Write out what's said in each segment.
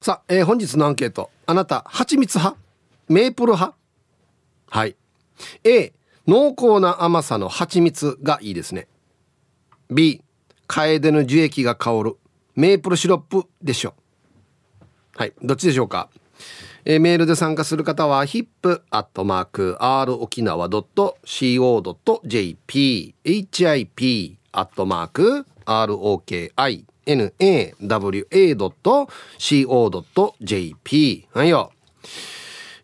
さあ、えー本日のアンケート。あなた、蜂蜜派？メープル派？はい。A、濃厚な甘さの蜂蜜がいいですね。B、カエデの樹液が香るメープルシロップでしょう。はい。どっちでしょうか？えーメールで参加する方は hip.rokinawa.co.jp hip nawa.co.jp はいよ、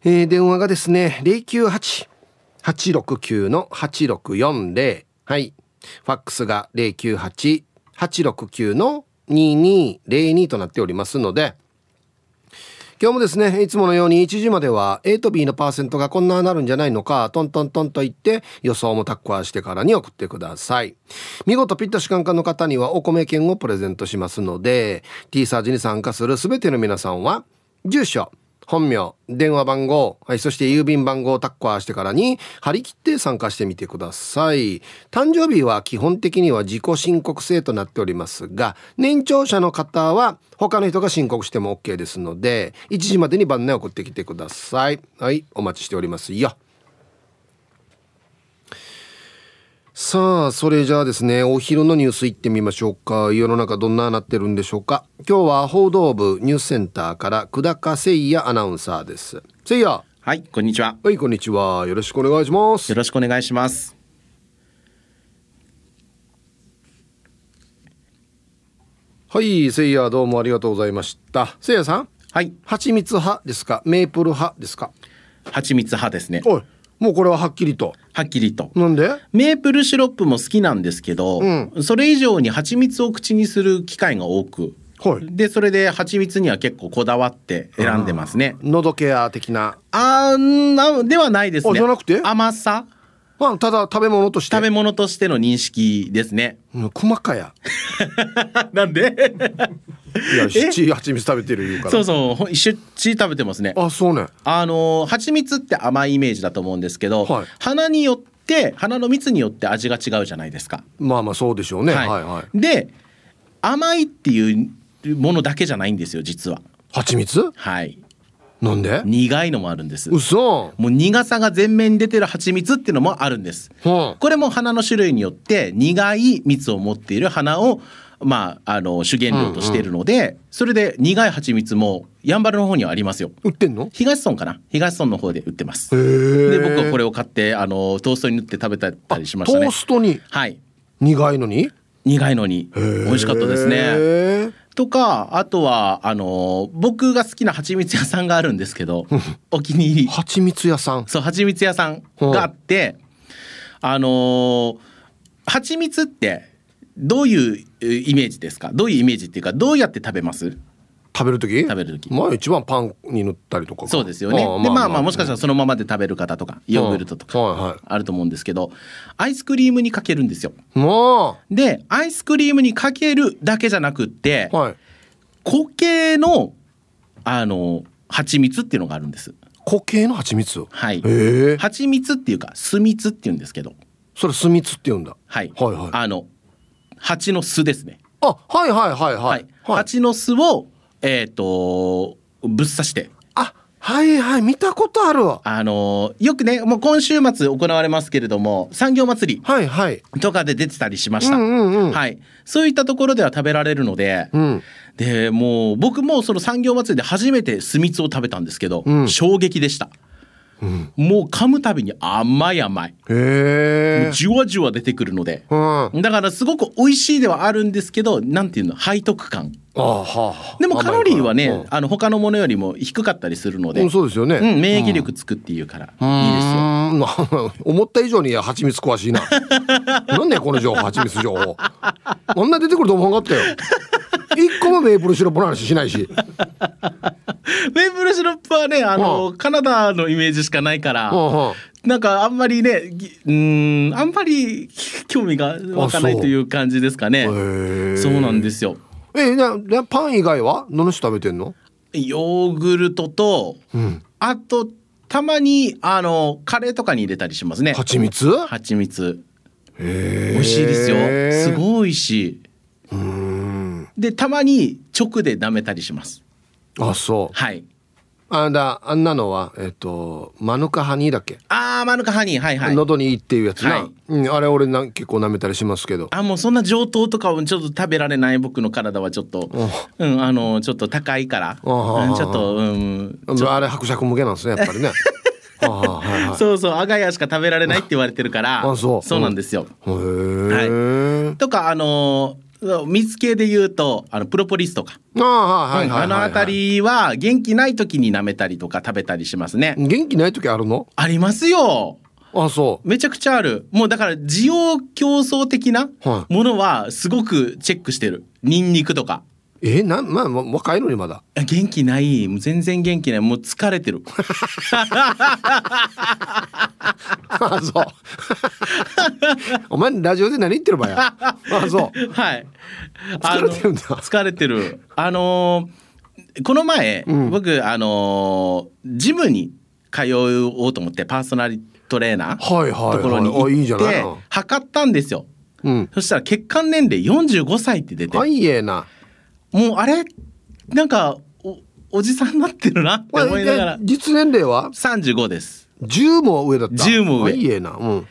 えー電話がですね098-869の8640はい。ファックスが098-869の2202となっておりますので今日もですねいつものように1時までは A と B のパーセントがこんななるんじゃないのかトントントンと言って予想もタッコアしてからに送ってください。見事ピッタシカンカンの方にはお米券をプレゼントしますので T サージに参加する全ての皆さんは住所本名電話番号、はい、そして郵便番号をタッコアしてからに張り切って参加してみてください。誕生日は基本的には自己申告制となっておりますが年長者の方は他の人が申告しても OK ですので1時までに番内送ってきてください。はいお待ちしておりますよ。さあそれじゃあですねお昼のニュース行ってみましょうか。世の中どんななってるんでしょうか。今日は報道部ニュースセンターから久高誠也アナウンサーです。誠也。はい、こんにちは。はいこんにちは。よろしくお願いします。よろしくお願いします。はい誠也どうもありがとうございました。誠也さん。はい、蜂蜜派ですか？メープル派ですか？蜂蜜派ですね。おいもうこれははっきりと。はっきりと。なんで？メープルシロップも好きなんですけど、うそれ以上に蜂蜜を口にする機会が多く、はい。でそれで蜂蜜には結構こだわって選んでますね。喉ケア的な。あーなではないですね。あじゃなくて？甘さまあただ食べ物として。食べ物としての認識ですね。うん細かや。なんで？いや七蜂蜜食べてる言うから。そうそうほ一緒に食べてますね。あそうね。あの蜂蜜って甘いイメージだと思うんですけど、はい。花によって花の蜜によって味が違うじゃないですか。まあまあそうでしょうね、はい、はい。で甘いっていうものだけじゃないんですよ実は。蜂蜜？はい。なんで？苦いのもあるんです。嘘もう苦さが全面に出てる蜂蜜っていうのもあるんです。うんこれも花の種類によって苦い蜜を持っている花をまああの主原料としているので、それで苦い蜂蜜もやんばるの方にはありますよ。売ってんの？東村かな？東村の方で売ってます。で僕はこれを買ってあのトーストに塗って食べたりしましたねトー。ストに？はい苦いのに？苦いのに美味しかったですね。へとかあとはあの僕が好きな蜂蜜屋さんがあるんですけどお気に入り。ー蜂蜜屋さん。そう蜂蜜屋さんがあってあの蜂蜜ってどういうえーイメージですか？どういうイメージっていうかどうやって食べます？食べる時？食べる時。まあ一番パンに塗ったりとかかそうですよね。でまあまあもしかしたらそのままで食べる方とかヨーグルトとかあると思うんですけどアイスクリームにかけるんですよ。もでアイスクリームにかけるだけじゃなくってうはい。固形のあの蜂蜜っていうのがあるんです。固形の蜂蜜？はい。蜂蜜っていうか酢蜜っていうんですけど、それ酢蜜って言うんだ。はい。はいはい。あの蜂の巣ですね。あはいはいはいははいい。はい。蜂の巣をえっ、とぶっ刺して。あはいはい見たことあるわ。あのよくねもう今週末行われますけれども産業祭りはいはい。とかで出てたりしました、うんうんうん。はい、そういったところでは食べられるので、うん。でもう僕もその産業祭りで初めて酢蜜を食べたんですけど、うん。衝撃でした、もう噛むたびに甘い甘い、じゅわじゅわ出てくるので、うん。だからすごく美味しいではあるんですけどなんていうの？背徳感。あはあ。でもカロリーはね、甘いかあの他のものよりも低かったりするので、うん、そうですよね、うん、免疫力つくっていうから、いいですよ。うーん。思った以上に蜂蜜詳しいな。なんでこの情報蜂蜜情報。こんな出てくると思わなかったよ一個もメープルシロップの話しないし。メープルシロップはねあの、カナダのイメージしかないから、うんうん。なんかあんまりねぎうーんあんまり興味が湧かないという感じですかね。そう。なんですよ。えななパン以外は？何食べてんの？ヨーグルトと、ん。あとたまにあのカレーとかに入れたりしますね。蜂蜜？蜂蜜。へ美味しいですよ。すいごい美味しい。でたまに直で舐めたりします。あそう。はい。あだあんなのはえっ、とマヌカハニーだっけ、あーマヌカハニー。はいはい。喉にいいっていうやつな、はい。うん、あれ俺な結構舐めたりしますけど。あもうそんな上等とかをちょっと食べられない僕の体はちょっと。う。んあのちょっと高いから。あうんちょっとうんあれ伯爵向けなんですねやっぱりね。あ あはいはいそうそうアガヤしか食べられないって言われてるから。あそう。なんですよ、へえ、とかあの蜜系で言うとあのプロポリスとか、あの辺りは元気ない時に舐めたりとか食べたりしますね、元気ない時あるの？ありますよ。あそう。めちゃくちゃある。もうだから需要競争的なはものはすごくチェックしてる。ニンニクとかえなんまあまあ若いのにまだ。元気ない。もう全然元気ない。もう疲れてる。あそう。お前ラジオで何言ってる場合や。あそう。はい。疲れてるんだ。疲れてる。あのーこの前、ん。僕あのージムに通おうと思ってパーソナルトレーナーところに行っての測ったんですよ。うん。そしたら血管年齢45歳って出て。あいいえなもうあれなんかおおじさんになってるなって思いながら。え実年齢は？35です。10も上だった。10も上。あいいえな。うん。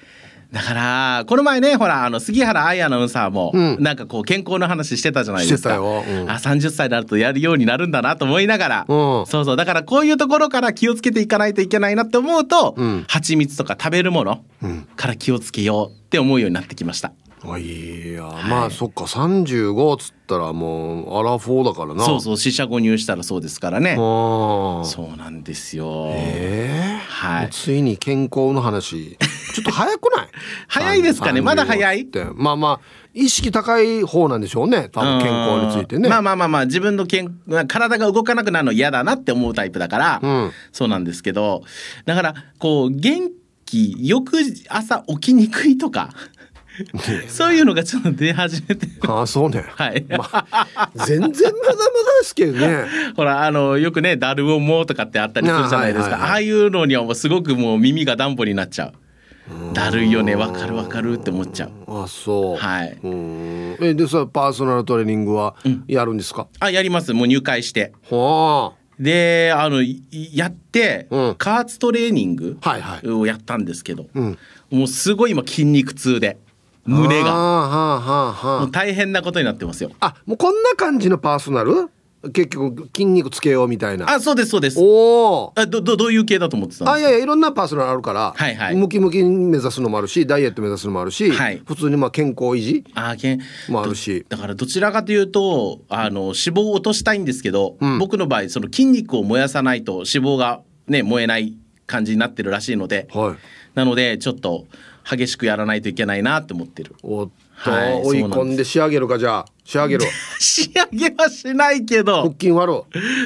だからこの前ねほらあの杉原愛アナウンサーも、うん。なんかこう健康の話してたじゃないですか。してたよ。うん。あ30歳になるとやるようになるんだなと思いながら、うん。そうそう。だからこういうところから気をつけていかないといけないなって思うと、うん。蜂蜜とか食べるものうん。から気をつけようって思うようになってきました。あいや、まあそっか。35っつったらもうアラフォーだからな。そうそう四捨五入したらそうですからね。ああ。そうなんですよ、ええ？はい。ついに健康の話。ちょっと早くない？早いですかね。まだ早い？って。まあまあ意識高い方なんでしょうね。多分健康についてね。うんまあまあまあまあ自分の健体が動かなくなるの嫌だなって思うタイプだから、うん。そうなんですけどだからこう元気翌朝起きにくいとか そういうのがちょっと出始めて。ああそうね。はい、全然まだまだですけどね。ほらあのよくね「だるをもう」とかってあったりするじゃないですか、あはいはいはい。ああいうのにはもうすごくもう耳がダンボになっちゃう。だるいよねわかるわかるって思っちゃう。あそう。はい。うん。えでさパーソナルトレーニングはやるんですか、あやります。もう入会して。はであのいやって、うん。加圧トレーニングはいはい。をやったんですけど、うん。もうすごい今筋肉痛で胸が。はあはあはあはもう大変なことになってますよ。ああもうこんな感じのパーソナル？結局筋肉つけようみたいな。あそうですそうです。おおあどどどういう系だと思ってたんですか？あいやいやいろんなパーソナルあるから、はいはい。ムキムキ目指すのもあるしダイエット目指すのもあるし、はい。普通にまあ健康維持あけんもあるし。だからどちらかというとあの脂肪を落としたいんですけど、うん。僕の場合その筋肉を燃やさないと脂肪がね燃えない感じになってるらしいので。はい。なのでちょっと激しくやらないといけないなって思ってる。おっと、はい追い込んで仕上げるかじゃあ。仕上げる 仕上げはしないけ腹ど筋割る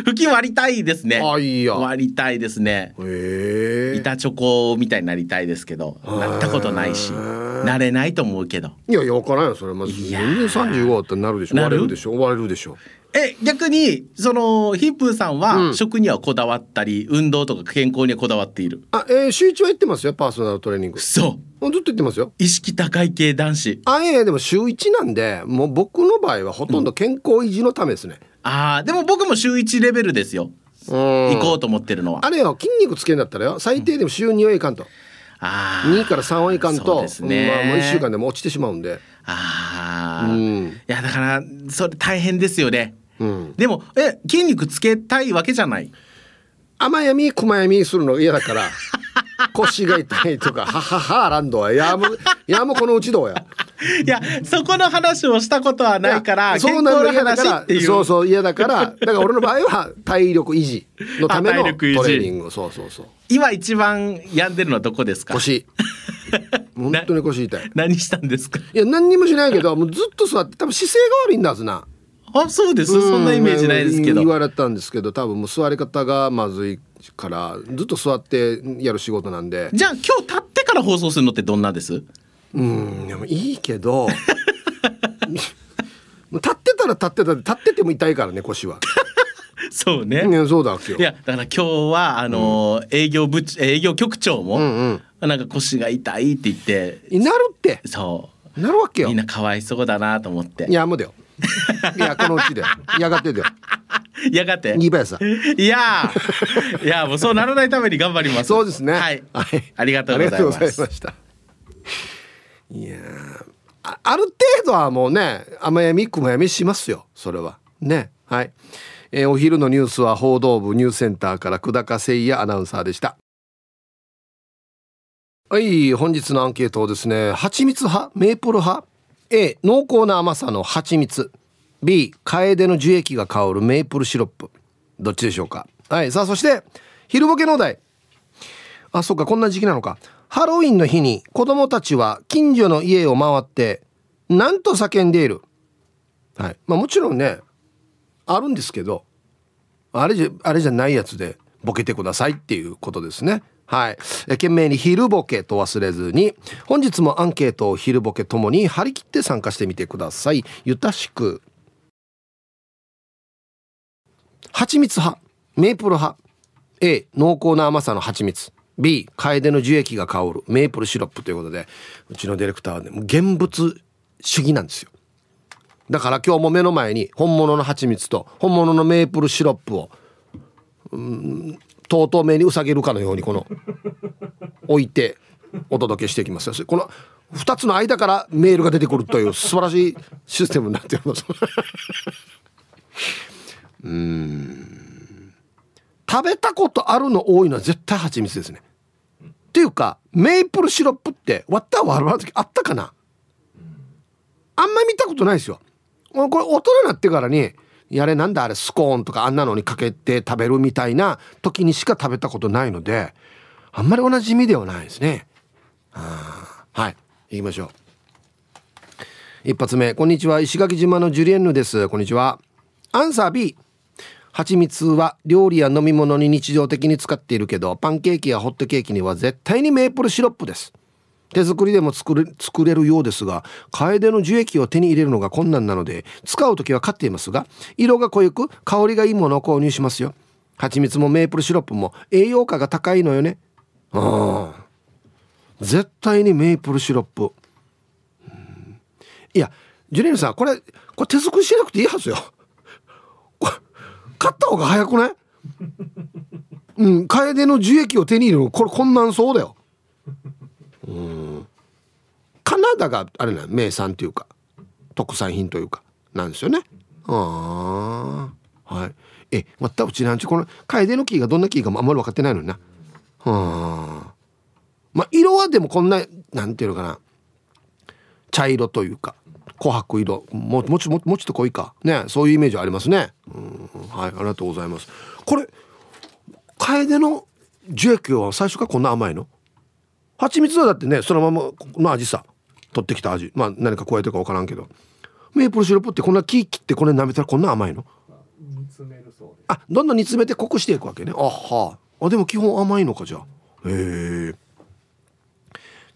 腹筋割りたいですね。あいいや。割りたいですね。へえ。板チョコみたいになりたいですけどなったことないしなれないと思うけど。いやいや分からんよそれ。まず全然35ってなるでしょ。割れるでしょ。割れるでしょえ逆にそのヒップーさんうはん。食にはこだわったり、運動とか健康にはこだわっている。あ、えー、週一は行ってますよパーソナルトレーニング。ずそう。っと行ってますよ。意識高い系男子。あいやいやでも週一なんでもう僕の場合はほとんど健康維持のためですね、あーでも僕も週1レベルですよ。うん。行こうと思ってるのは。あれよ筋肉つけんだったらよ。最低でも週2はいかんと、あー2から3はいかんそうと、ですね。まあ、もう1週間でも落ちてしまうんであー、うん。いやだからそれ大変ですよね。うん。でもえ筋肉つけたいわけじゃない？甘闇熊闇するの嫌だから 腰が痛いとかはははランドは。やむ やむこのうちどうや。いやそこの話をしたことはないからそうなんだ。嫌だから話っていう。そうそう嫌だからだから俺の場合は体力維持のための トレーニング。そうそうそう今一番病んでるのはどこですか？腰。本当に腰痛い。何したんですか？いや何にもしないけどもうずっと座って多分姿勢が悪いんだはずな。あそうです。そんなイメージないですけど。うん言われたんですけど多分もう座り方がまずいからずっと座ってやる仕事なんで。じゃあ今日立ってから放送するのってどんなです？うんでもいいけど 立ってたら立ってたで立ってても痛いからね腰は。そうね。いやそうだわけよ。い。やだから今日はあのー営業部長営業局長も、うんなんか腰が痛いって言ってなるって。そなるわけよ。うみん。なかわいそうだなと思って。いやもうだよ。いやこのうちで。やがてだよ。やがて。2倍さいやー。いやもうそうならないために頑張ります。そうですね。はい、はい、ありがとうございました。いやーあある程度はもうね甘やみ雲やみしますよそれは。ね。はい、えーお昼のニュースは報道部ニュースセンターから久高誠也アナウンサーでした。はい本日のアンケートをですね蜂蜜派メープル派 A 濃厚な甘さの蜂蜜 B カエデの樹液が香るメープルシロップどっちでしょうか。はいさあそして昼ボケのお題。あそっかこんな時期なのか。ハロウィンの日に子供たちは近所の家を回ってなんと叫んでいる。はいまあもちろんねあるんですけどあれじゃあれじゃないやつでボケてくださいっていうことですね。はい。え懸命に昼ボケと忘れずに本日もアンケートを昼ボケともに張り切って参加してみてください。ゆたしく。蜂蜜派。メープル派。A 濃厚な甘さの蜂蜜。B カエデの樹液が香る。メープルシロップということで。うちのディレクターはねもう現物主義なんですよ。だから今日も目の前に本物の蜂蜜と本物のメープルシロップをうんとうとう目にうさげるかのようにこの置いてお届けしていきますこの2つの間からメールが出てくるという素晴らしいシステムになっております 食べたことあるの多いのは絶対蜂蜜ですね。っていうかメープルシロップって割った割る時あったかなあんま見たことないですよ。これ大人になってからにやれなんだあれスコーンとかあんなのにかけて食べるみたいな時にしか食べたことないのであんまりおなじみではないですね。はい。行きましょう。一発目。こんにちは。石垣島のジュリエンヌです。こんにちは。アンサー B 蜂蜜は料理や飲み物に日常的に使っているけどパンケーキやホットケーキには絶対にメープルシロップです。手作りでも作れ作れるようですがカエデの樹液を手に入れるのが困難なので使う時は買っていますが色が濃ゆく香りがいいものを購入しますよ。蜂蜜もメープルシロップも栄養価が高いのよね。うん絶対にメープルシロップ。いやジュリエルさんこれこれ手作りしなくていいはずよ。これ買った方が早くない？うん楓の樹液を手に入れるこれ困難そうだよ。うん。カナダがあれな名産というか特産品というかなんですよね。ああはい。えまたうちなんちゅうこの楓の木がどんな木かもあんまり分かってないのにな。はあまあ色はでもこんななんていうのかな。茶色というか琥珀色。ももちももちと濃いか。ねそういうイメージありますね。うん。はいありがとうございます。これ楓の樹液は最初からこんな甘いの？蜂蜜はだってねそのままの味さ取ってきた味。まあ何か加えてるか分からんけど。メープルシロップってこんな木切ってこれ舐めたらこんな甘いの？あどんどん煮詰めて濃くしていくわけね。あはあ。でも基本甘いのかじゃあ。へえ。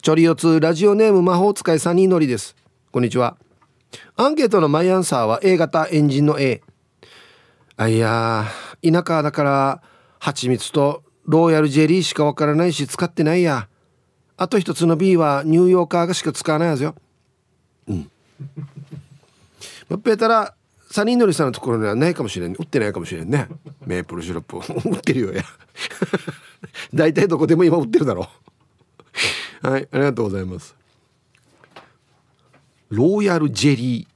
チョリオツラジオネーム魔法使いサニーのりです。こんにちは。アンケートのマイアンサーは A 型エンジンの A あいやー田舎だから蜂蜜とローヤルジェリーしかわからないし使ってないやあと一つの B はニューヨーカーがしか使わないはずよ。うん。やっぱやったらサニーのりさんのところにはないかもしれん。売ってないかもしれんね。メープルシロップ 売ってるよや。大体どこでも今売ってるだろう。はいありがとうございます。ローヤルジェリ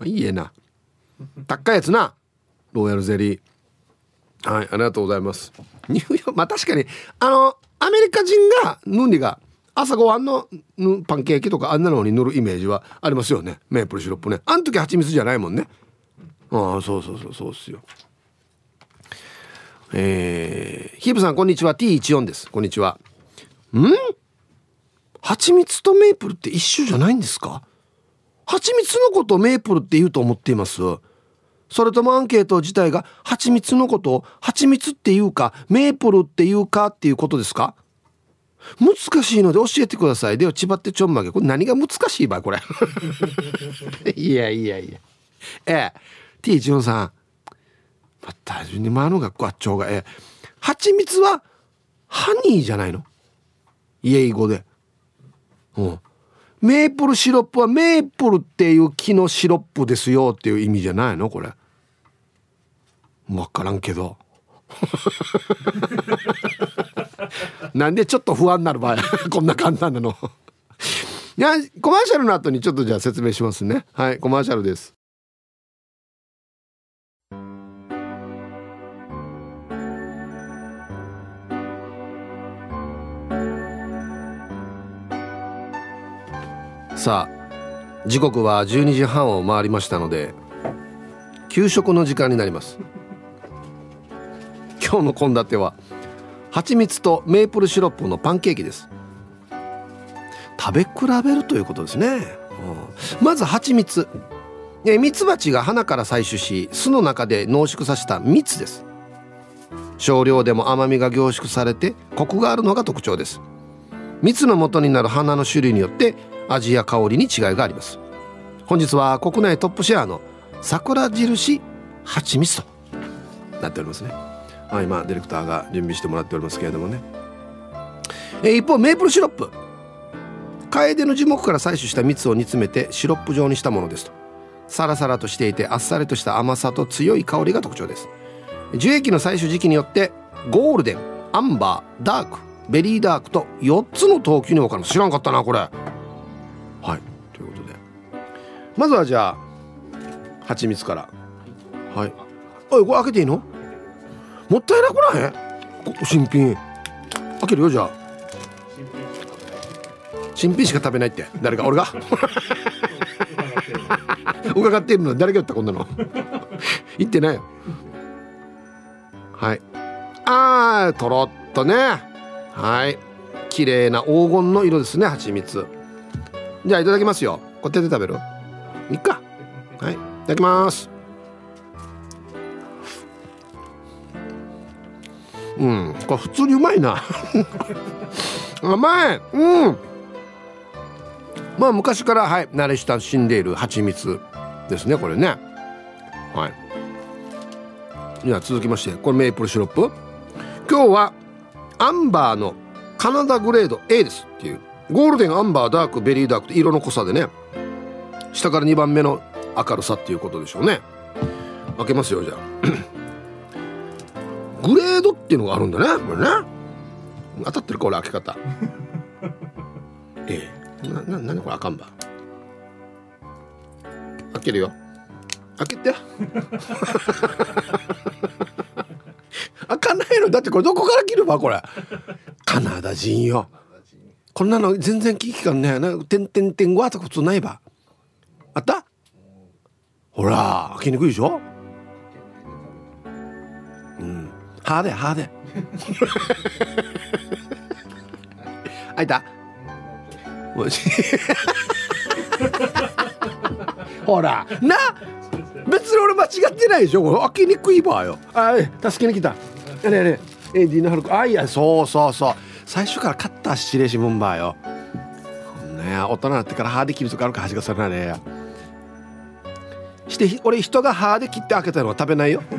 ー。いいえな。高いやつな。ローヤルゼリー。はいありがとうございます。ニューヨークまあ確かにあのアメリカ人がヌンリが朝ごはんのパンケーキとかあんなのに塗るイメージはありますよね。メープルシロップね。あん時蜂蜜じゃないもんね。ああそうそうそうそうっすよ。えー、ヒープさんこんにちは。T14 です。こんにちは。ん？蜂蜜とメープルって一緒じゃないんですか？蜂蜜のことをメープルって言うと思っています。それともアンケート自体が蜂蜜のことを蜂蜜っていうかメープルっていうかっていうことですか？難しいので教えてください。では千葉ってちょんまげ。これ何が難しいばこれ。いやいやいや。ええ。T14 さん。またにまのがあっちょうがええ。蜂蜜はハニーじゃないの？イエイ語で。うん。メープルシロップはメープルっていう木のシロップですよっていう意味じゃないの？これ。分からんけど。なんでちょっと不安になる場合 こんな簡単なの。いやコマーシャルの後にちょっとじゃあ説明しますね。はいコマーシャルです。さあ時刻は12時半を回りましたので給食の時間になります。今日の献立は蜂蜜とメープルシロップのパンケーキです。食べ比べるということですね、うん、まず蜂蜜。ミツバチが花から採取し巣の中で濃縮させた蜜です。少量でも甘みが凝縮されてコクがあるのが特徴です。蜜の元になる花の種類によって味や香りに違いがあります。本日は国内トップシェアの桜印蜂蜜となっておりますね。あ今ディレクターが準備してもらっておりますけれどもね。え一方メープルシロップ。カエデの樹木から採取した蜜を煮詰めてシロップ状にしたものですと。サラサラとしていてあっさりとした甘さと強い香りが特徴です。樹液の採取時期によってゴールデンアンバーダークベリーダークと4つの等級に分かる。知らんかったなこれ。はいということで。まずはじゃあ蜂蜜から。はい。おいこれ開けていいの？もったいなくない？新品。開けるよじゃあ。新品しか食べないって。誰か俺が？伺っているの誰が言ったこんなの？言ってないよ。はい。あーとろっとね。はい。綺麗な黄金の色ですね蜂蜜。じゃあいただきますよ。これ手で食べる？いっか。はい。いただきますうん。これ普通にうまいな。甘い。うん。まあ昔からはい慣れ親しんでいる蜂蜜ですねこれね。はい。では続きましてこれメープルシロップ。今日はアンバーのカナダグレード A ですっていう。ゴールデンアンバーダークベリーダークって色の濃さでね。下から2番目の明るさっていうことでしょうね。開けますよじゃあ。グレードっていうのがあるんだねこれね。当たってるか俺開け方。ええ。なな何これあかんば開けるよ。開けて。開かないの。だってこれどこから切るばこれ。カナダ人よ。こんなの全然危機感ねえ。なてんてんてんごわとか普通ないば。あった？ほら開けにくいでしょ？うん歯で歯で。開いた。ほら。な別に俺間違ってないでしょ。開けにくいばよ。あ助けに来た。ねえねえエディのハルク。あいやそうそうそう。最初からカッター失礼しもんばよ。ね大人になってから歯で切るとかあるか恥がされないねして俺人が歯で切って開けたのは食べないよ。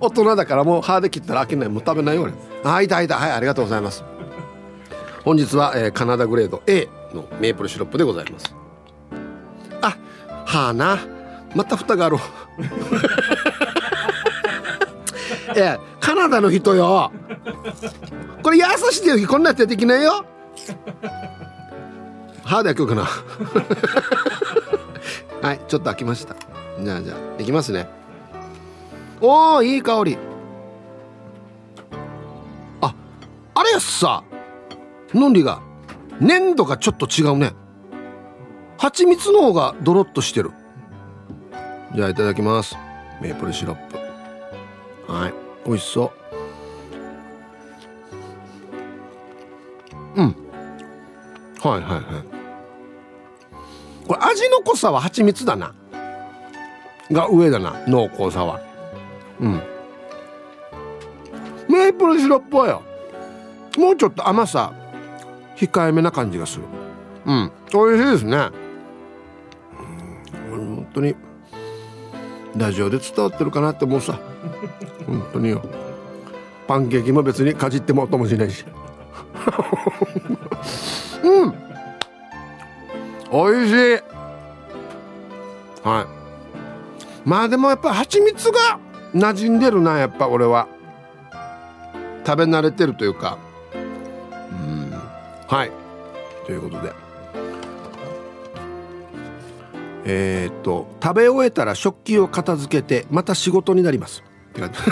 大人だからもう歯で切ったら開けない。もう食べないよ俺。はいいたいたはいありがとうございます。本日は、えー、カナダグレード A のメープルシロップでございます。あはあな。また蓋がある。い やカナダの人よ。これ優しい時こんなやってできないよ歯で開けようかなはいちょっと開きました。じゃあじゃあいきますね。おおいい香り。ああれやさ。のんりが粘度がちょっと違うね。蜂蜜の方がドロッとしてる。じゃあいただきます。メープルシロップ。はい美味しそう。うん。はいはいはい。これ味の濃さは蜂蜜だな。が上だな濃厚さは。うん。メープルシロップはよもうちょっと甘さ控えめな感じがする。うん。美味しいですね。うん。本当にラジオで伝わってるかなって思うさ。本当によ。パンケーキも別にかじっても音もしないし。うん。美味しい。はい。まあでもやっぱ蜂蜜が馴染んでるなやっぱ俺は。食べ慣れてるというか。うん。はい。ということで。えー、っと食べ終えたら食器を片付けてまた仕事になります。って感じ。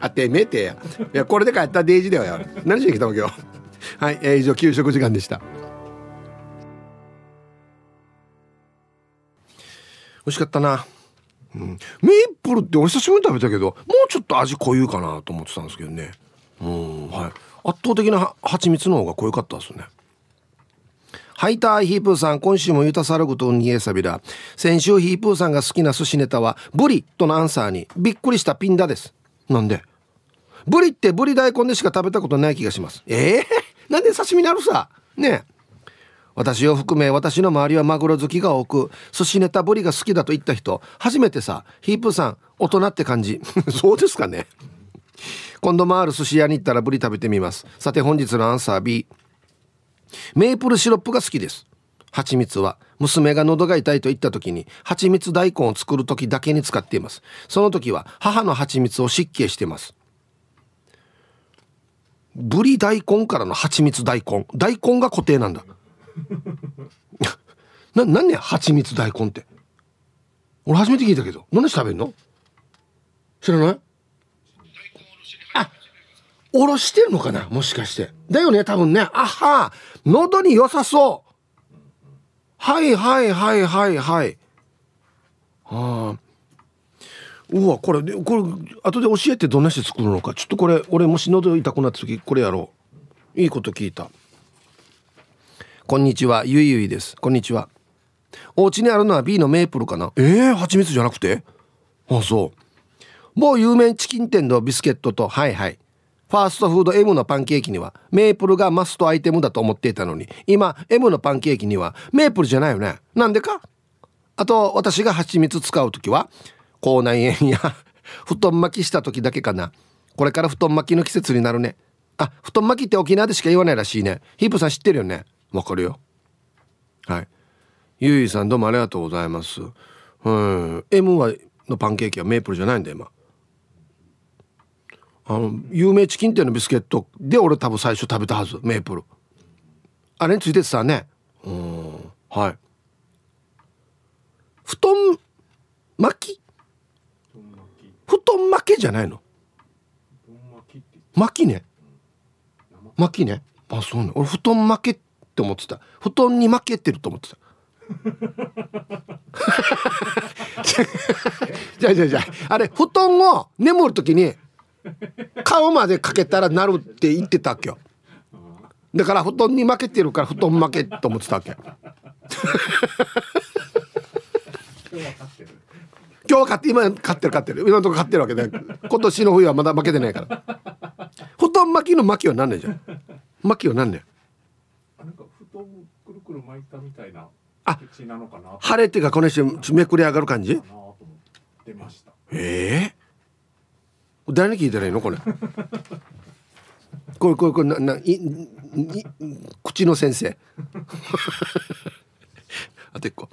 あてめえてや。いやこれで帰ったデイジだよ何しに来たわけよはい、えー、以上給食時間でした。美味しかったな。うん、メープルってお久しぶりに食べたけどもうちょっと味濃ゆかなと思ってたんですけどね。うんはい。圧倒的な蜂蜜の方が濃ゆかったですね。ハイターヒープーさん今週もユタサラグとニエサビラ。先週ヒープーさんが好きな寿司ネタはブリとのアンサーにびっくりしたピンダです。なんで？ブリってブリ大根でしか食べたことない気がします。ええー、なんで刺身なるさ。ね私を含め私の周りはマグロ好きが多く寿司ネタブリが好きだと言った人初めてさヒープさん大人って感じ。そうですかね。今度もある寿司屋に行ったらブリ食べてみます。さて本日のアンサー B メープルシロップが好きです。蜂蜜は娘が喉が痛いと言った時に蜂蜜大根を作る時だけに使っています。その時は母の蜂蜜を湿気してます。ブリ大根からの蜂蜜大根。大根が固定なんだ。な何ね蜂蜜大根って。俺初めて聞いたけど。何で食べんの？知らない？あおろしてるのかな？もしかして。だよね多分ね。あは喉に良さそう。はいはいはいはいはい。ああうわこれこれ後で教えてどんなして作るのか。ちょっとこれ俺もし喉痛くなった時これやろう。いいこと聞いた。こんにちは。ゆいゆいです。こんにちは。お家にあるのは B のメープルかな。えー、蜂蜜じゃなくて？あそう。某有名チキン店のビスケットとはいはい。ファーストフード M のパンケーキにはメープルがマストアイテムだと思っていたのに今 M のパンケーキにはメープルじゃないよね。なんでか？あと私が蜂蜜使う時は口内炎や 布団巻きした時だけかな。これから布団巻きの季節になるね。あ布団巻きって沖縄でしか言わないらしいね。ヒープさん知ってるよね。わかるよ。はい。ゆいさんどうもありがとうございます。うん。M はのパンケーキはメープルじゃないんだ今。あの有名チキン店のビスケットで俺多分最初食べたはず。メープル。あれについててさね。うん。はい。布団巻き布団巻きじゃないの？巻きね。巻きね。あそうね。俺布団巻きって思ってた。布団に負けてると思ってた。じゃあじゃあじゃああれ布団を眠る時に顔までかけたらなるって言ってたっけよ。だから布団に負けてるから布団負けと思ってたわけ今日は買って今買ってる買ってる。今のとこ買ってるわけで。今年の冬はまだ負けてないから。布団巻きの巻きは何年じゃ？ん巻きは何年？くる巻いたみたいなあ晴れてがこの人めくり上がる感じ？出ました。ええ。ー、誰に聞いたらいいのこれ？これこれこれなないい口の先生。あと一個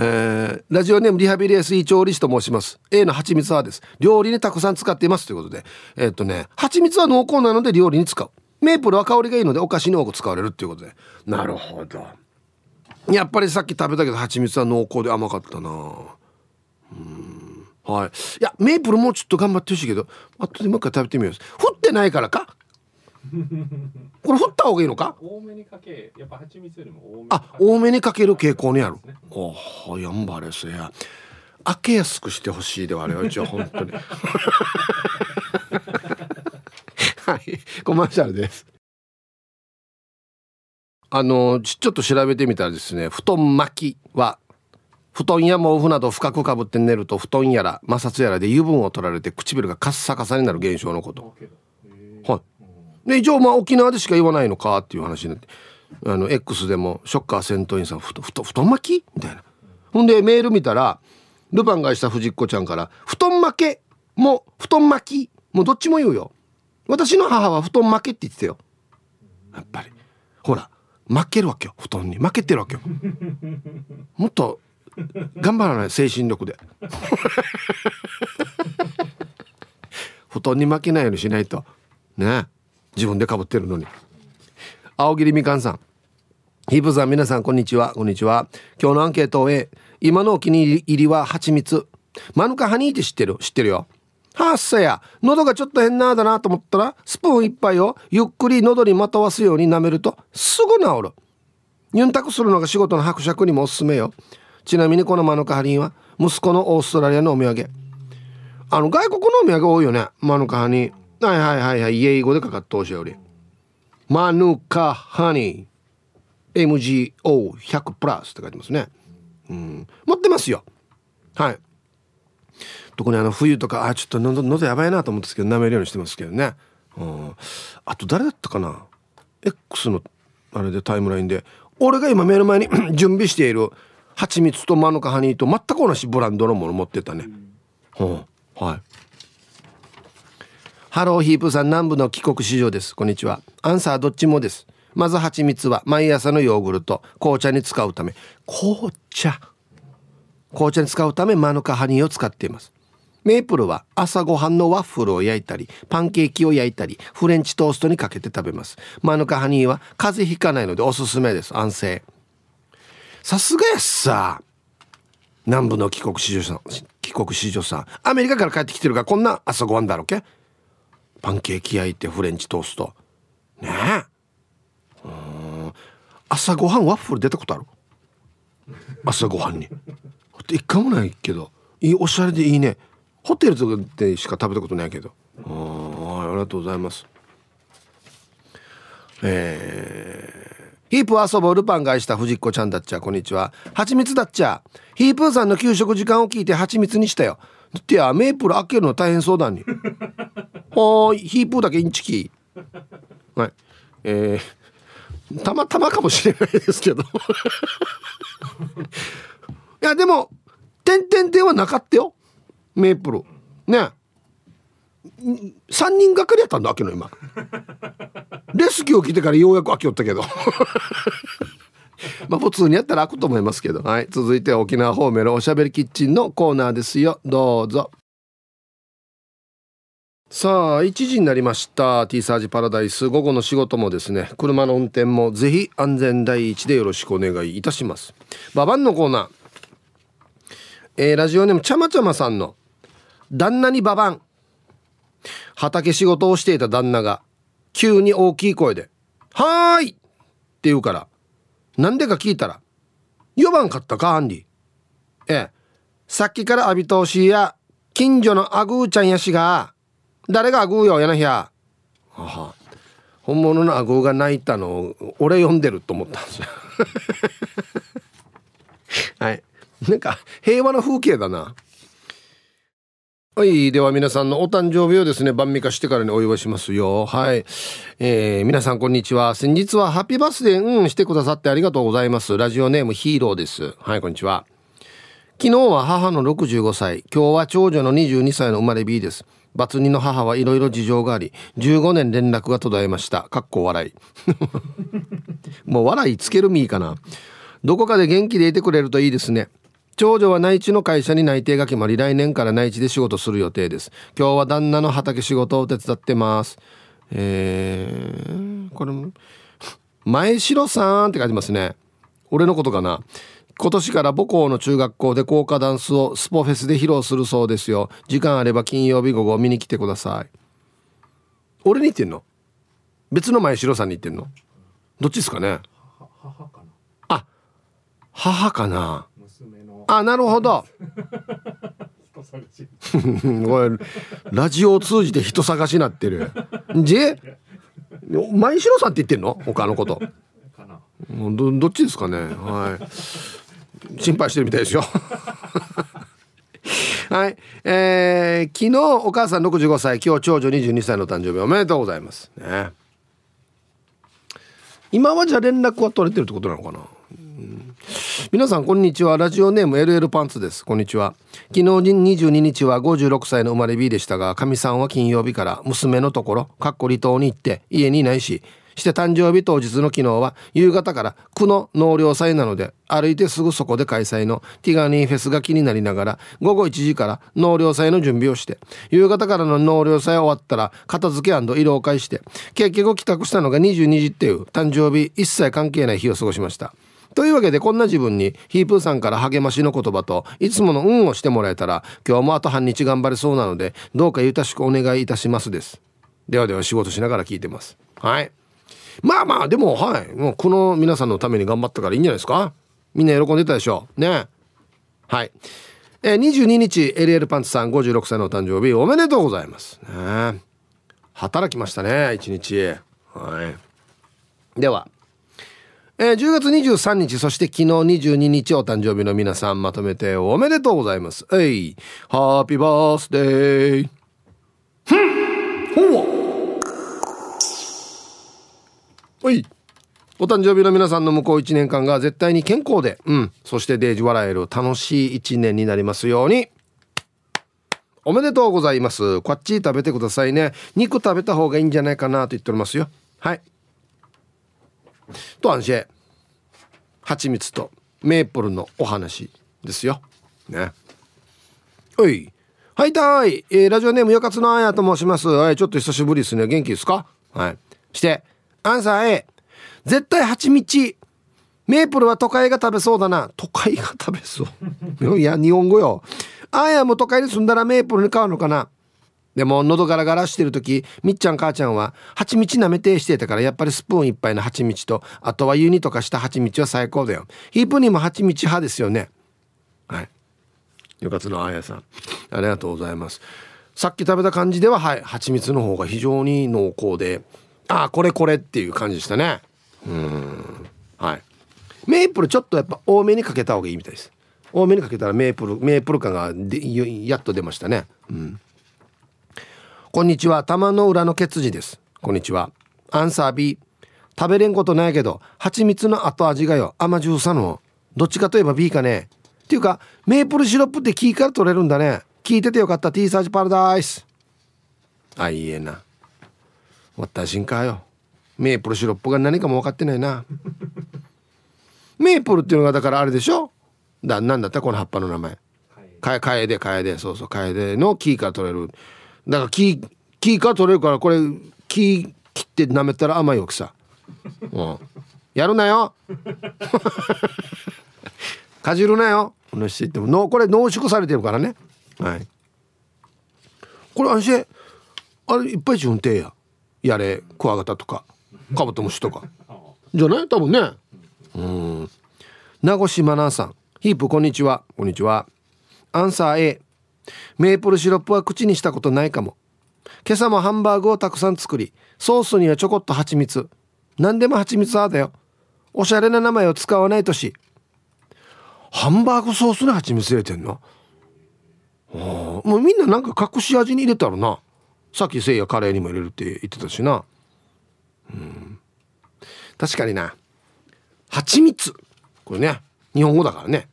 えー、ラジオネームリハビリエスイ調理師と申します。A の蜂蜜はです。料理にたくさん使っていますということで。えー、っとね蜂蜜は濃厚なので料理に使う。メープルは香りがいいのでお菓子に多く使われるっていうことで。なるほど。やっぱりさっき食べたけど蜂蜜は濃厚で甘かったな。うん。はい。いやメープルもうちょっと頑張ってほしいけど後でもう一回食べてみよう。降ってないからか？これ降った方がいいのか？多めにかけやっぱ蜂蜜よりも多めあ多めにかける傾向にある、ね、おおやんばれせや。開けやすくしてほしいではあれは一応本当に。はい。コマーシャルです。あのちょっと調べてみたらですね布団巻きは布団や毛布など深くかぶって寝ると布団やら摩擦やらで油分を取られて唇がカッサカサになる現象のこと。はいで一応まあ沖縄でしか言わないのかっていう話になってあの X でもショッカー戦闘員さんふと布団巻き？みたいな。ほんでメール見たらルパンがした藤子ちゃんから布団巻けも布団巻きもうどっちも言うよ。私の母は布団負けって言ってたよ。やっぱり。ほら負けるわけよ布団に。負けてるわけよ。もっと頑張らない精神力で。布団に負けないようにしないと。ね。自分でかぶってるのに。青桐みかんさん。ヒープさん皆さんこんにちは。こんにちは。今日のアンケートを A 今のお気に入りは蜂蜜。マヌカハニーって知ってる？知ってるよ。はっさや。喉がちょっと変なだなと思ったらスプーン一杯をゆっくり喉にまとわすように舐めるとすぐ治る。ユンタクするのが仕事の伯爵にもおすすめよ。ちなみにこのマヌカハニーは息子のオーストラリアのお土産。あの外国のお土産多いよね。マヌカハニー。はいはいはいはい。英語でかかってほしより。マヌカハニー。MGO100 プラスって書いてますね。うん。持ってますよ。はい。特にあの冬とかあちょっと喉喉やばいなと思うんですけど舐めるようにしてますけどね、うん、あと誰だったかな？X のあれでタイムラインで。俺が今目の前に 準備している蜂蜜とマヌカハニーと全く同じブランドのもの持ってたね、うん、はい。ハローヒープさん南部の帰国市場です。こんにちは。アンサーどっちもです。まず蜂蜜は毎朝のヨーグルト。紅茶に使うため。紅茶。紅茶に使うためマヌカハニーを使っています。メープルは朝ごはんのワッフルを焼いたりパンケーキを焼いたりフレンチトーストにかけて食べます。マヌカハニーは風邪ひかないのでおすすめです。安静。さすがやっさ南部の帰国子女さん帰国子女さん。アメリカから帰ってきてるからこんな朝ごはんだろけ？パンケーキ焼いてフレンチトースト。ねえ。うん。朝ごはんワッフル出たことある？朝ごはんに。一回もないけど。いいおしゃれでいいね。ホテルとかでしか食べたことないけど。あありがとうございます。えー、ヒープ遊ぼうルパン返した藤子ちゃんだっちゃ。こんにちは。蜂蜜だっちゃ。ヒープーさんの給食時間を聞いて蜂蜜にしたよ。ってやメープル開けるの大変そうだに。ほーヒープーだけインチキ。はい。えー、たまたまかもしれないですけど。いやでも点々点はなかったよ。メープル。ね。3人がかりやったんだ秋の今。レスキューを来てからようやく開きよったけど。まあ普通にやったら開くと思いますけど。はい。続いて沖縄方面のおしゃべりキッチンのコーナーですよ。どうぞ。さあ1時になりました。T サージパラダイス。午後の仕事もですね車の運転もぜひ安全第一でよろしくお願いいたします。ババンのコーナー。えー、ラジオネームちゃまちゃまさんの旦那にババン。畑仕事をしていた旦那が急に大きい声で「はーい!」って言うからなんでか聞いたら「4番買ったかアンディ」ええ。さっきから浴び通しや近所のアグーちゃんやしが誰がアグーよやなひゃはは本物のアグーが泣いたのを俺読んでると思ったんですよ はいなんか平和な風景だなはい。では皆さんのお誕生日をですね、晩味化してからにお祝いしますよ。はい。えー、皆さんこんにちは。先日はハッピーバースデー、うん、してくださってありがとうございます。ラジオネームヒーローです。はい、こんにちは。昨日は母の65歳、今日は長女の22歳の生まれ B です。バツ2の母はいろいろ事情があり、15年連絡が途絶えました。かっこ笑い。もう笑いつけるみーかな。どこかで元気でいてくれるといいですね。長女は内地の会社に内定が決まり来年から内地で仕事する予定です今日は旦那の畑仕事を手伝ってますえー、これ前城さんって書いてますね俺のことかな今年から母校の中学校で校歌ダンスをスポフェスで披露するそうですよ。時間あれば金曜日午後見に来てください。俺に言ってんの？別の前城さんに言ってんの？どっちですかね？母かな？あ母かな？あなるほど。ラジオを通じて人探しになってる。じ前城さんって言ってんの？他のこと。どどっちですかね？はい心配してるみたいですよ。はい。えー、昨日お母さん65歳今日長女22歳の誕生日おめでとうございます。ね。今はじゃあ連絡は取れてるってことなのかな？うん。皆さんこんにちは。ラジオネーム LL パンツです。こんにちは。昨日22日は56歳の生まれ日でしたがかみさんは金曜日から娘のところかっこ離島に行って家にいないしして誕生日当日の昨日は夕方から区の納涼祭なので歩いてすぐそこで開催のティガニーフェスが気になりながら午後1時から納涼祭の準備をして夕方からの納涼祭終わったら片付け色を返して結局帰宅したのが22時っていう誕生日一切関係ない日を過ごしました。というわけでこんな自分にヒープーさんから励ましの言葉といつもの運をしてもらえたら今日もあと半日頑張れそうなのでどうかゆたしくお願いいたしますです。ではでは仕事しながら聞いてます。はい。まあまあでもはい。もうこの皆さんのために頑張ったからいいんじゃないですか？みんな喜んでたでしょ？うね。はい。えー、22日 LL パンツさん56歳のお誕生日おめでとうございます。ね。働きましたね一日。はい。では。えー、10月23日そして昨日22日お誕生日の皆さんまとめておめでとうございます。えい。ハッピーバースデー。ふん。ほう。おいお誕生日の皆さんの向こう1年間が絶対に健康で、うん、そしてデージ笑える楽しい1年になりますように。おめでとうございます。こっち食べてくださいね。肉食べた方がいいんじゃないかなと言っておりますよ。はい。と、アンシェ。蜂蜜とメープルのお話ですよ。ね。おい。はいたい。えー、ラジオネームよかつのあやと申します。はい、ちょっと久しぶりですね。元気ですか？はい。して、アンサー A。絶対蜂蜜。メープルは都会が食べそうだな。都会が食べそう。いや、日本語よ。あやも都会に住んだらメープルに変わるのかな。でも喉ガラガラしてる時みっちゃん母ちゃんは蜂蜜舐めてしてたからやっぱりスプーン一杯の蜂蜜とあとは湯煮とかした蜂蜜は最高だよヒープにも蜂蜜派ですよねはいよかつのあやさんありがとうございますさっき食べた感じでははい蜂蜜の方が非常に濃厚でああこれこれっていう感じでしたね。うん。はい。メープルちょっとやっぱ多めにかけた方がいいみたいです。多めにかけたらメープルメープル感がでやっと出ましたね。うん。こんにちは。玉の裏のケツジです。こんにちは。アンサー B 食べれんことないけど蜂蜜の後味がよ。甘じゅうさの。どっちかといえば B かね。っていうかメープルシロップってキーから取れるんだね。聞いててよかった。T サージパラダイス。あいいえな。私んかよ。メープルシロップが何かも分かってないな。メープルっていうのがだからあれでしょ？だなんだった？この葉っぱの名前。カエカエデカエデ。そうそう。カエデのキーから取れる。だから木木から取れるからこれ木切って舐めたら甘いわけさ、うん、やるなよ。かじるなよ。このしても。これ濃縮されてるからね。はい。これ安心あれいっぱい自分てややれクワガタとかカブトムシとか。じゃない？多分ね。うん。名越真奈さん。ヒープこんにちは。こんにちは。アンサー A メープルシロップは口にしたことないかも。今朝もハンバーグをたくさん作りソースにはちょこっと蜂蜜。何でも蜂蜜派だよ。おしゃれな名前を使わないとし。ハンバーグソースに蜂蜜入れてんの？もうみんななんか隠し味に入れたらなさっきせいやカレーにも入れるって言ってたしな。うん。確かにな。蜂蜜。これね日本語だからね。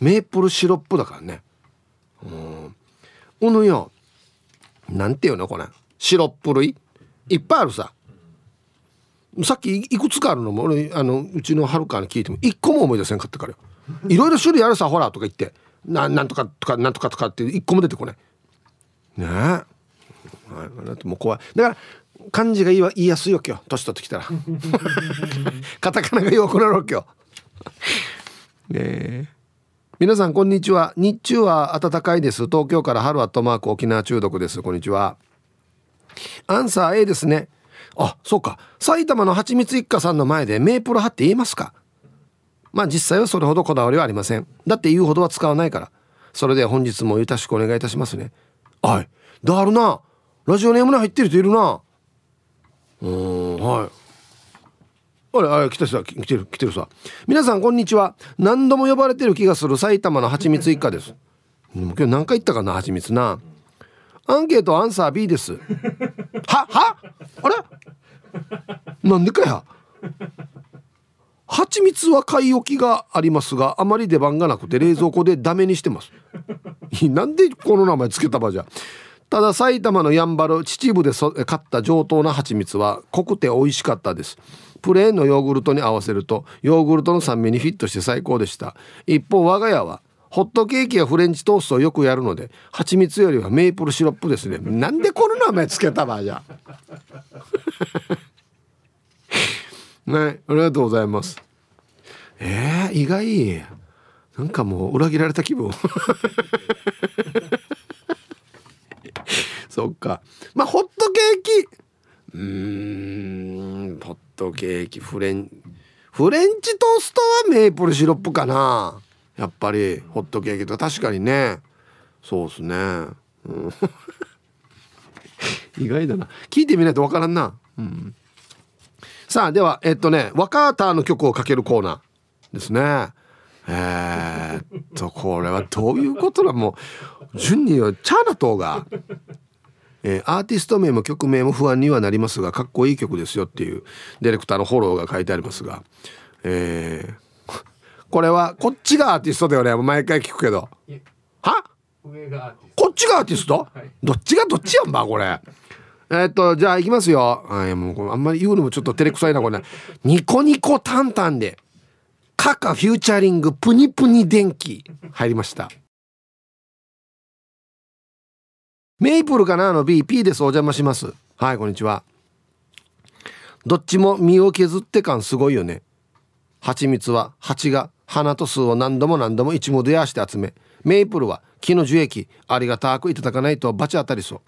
メープルシロップだからね。うん。おのよ。なんていうのこれ。シロップ類。いっぱいあるさ。さっきいくつかあるのも俺あのうちのはるかに聞いても一個も思い出せんかったから。よいろいろ種類あるさほらとか言って。ななんとかとかなんとかとかって一個も出てこない。ねえ、はい、だってもう怖い。だから漢字が言い言いやすいわけよ。年取ってきたら。カタカナが弱くなるわけよ。ねえ皆さんこんにちは。日中は暖かいです。東京から春アットマーク沖縄中毒です。こんにちは。アンサー A ですね。あそうか。埼玉のはちみつ一家さんの前でメープル派って言えますか。まあ実際はそれほどこだわりはありません。だって言うほどは使わないから。それでは本日もよろしくお願いいたしますね。はいだるなラジオネームに入ってる人いるな。うん。はい。あれあれ来たさ来てる来てるさ。皆さんこんにちは。何度も呼ばれてる気がする埼玉のはちみつ一家です。今日何回言ったかなはちみつな。アンケートアンサー B です。はは？あれ？なんでかや？蜂蜜は買い置きがありますがあまり出番がなくて冷蔵庫でダメにしてます。なんでこの名前つけたばじゃただ埼玉のやんばる秩父でそ買った上等な蜂蜜は濃くて美味しかったです。プレーンのヨーグルトに合わせるとヨーグルトの酸味にフィットして最高でした。一方我が家はホットケーキやフレンチトーストをよくやるので蜂蜜よりはメープルシロップですね。なんでこの名前つけたばじゃ。ねありがとうございます。えー、意外。なんかもう裏切られた気分。そっか。まあホットケーキ。うん。ホットケーキ。フレンフレンチトーストはメープルシロップかな。やっぱりホットケーキと。か確かにね。そうっすね、うん、意外だな。聞いてみないとわからんな、うん、さあではえっとね若田の曲をかけるコーナーですね。えー、っとこれはどういうことだ。もう順によチャーナ島が、えー、アーティスト名も曲名も不安にはなりますがかっこいい曲ですよっていうディレクターのフォローが書いてありますがえー、これはこっちがアーティストだよね。毎回聞くけど。は？こっちがアーティスト、はい、どっちがどっちやんばこれ。えー、っとじゃあいきますよ。あもうあんまり言うのもちょっと照れくさいなこれ。ニコニコタンタンでカカフューチャリングプニプニ電気入りましたメイプルかな？あの B、P です。お邪魔します。はい、こんにちは。どっちも身を削って感すごいよね。蜂蜜は蜂が花と巣を何度も何度も一目でやして集め、メイプルは木の樹液、ありがたくいただかないとバチ当たりそう。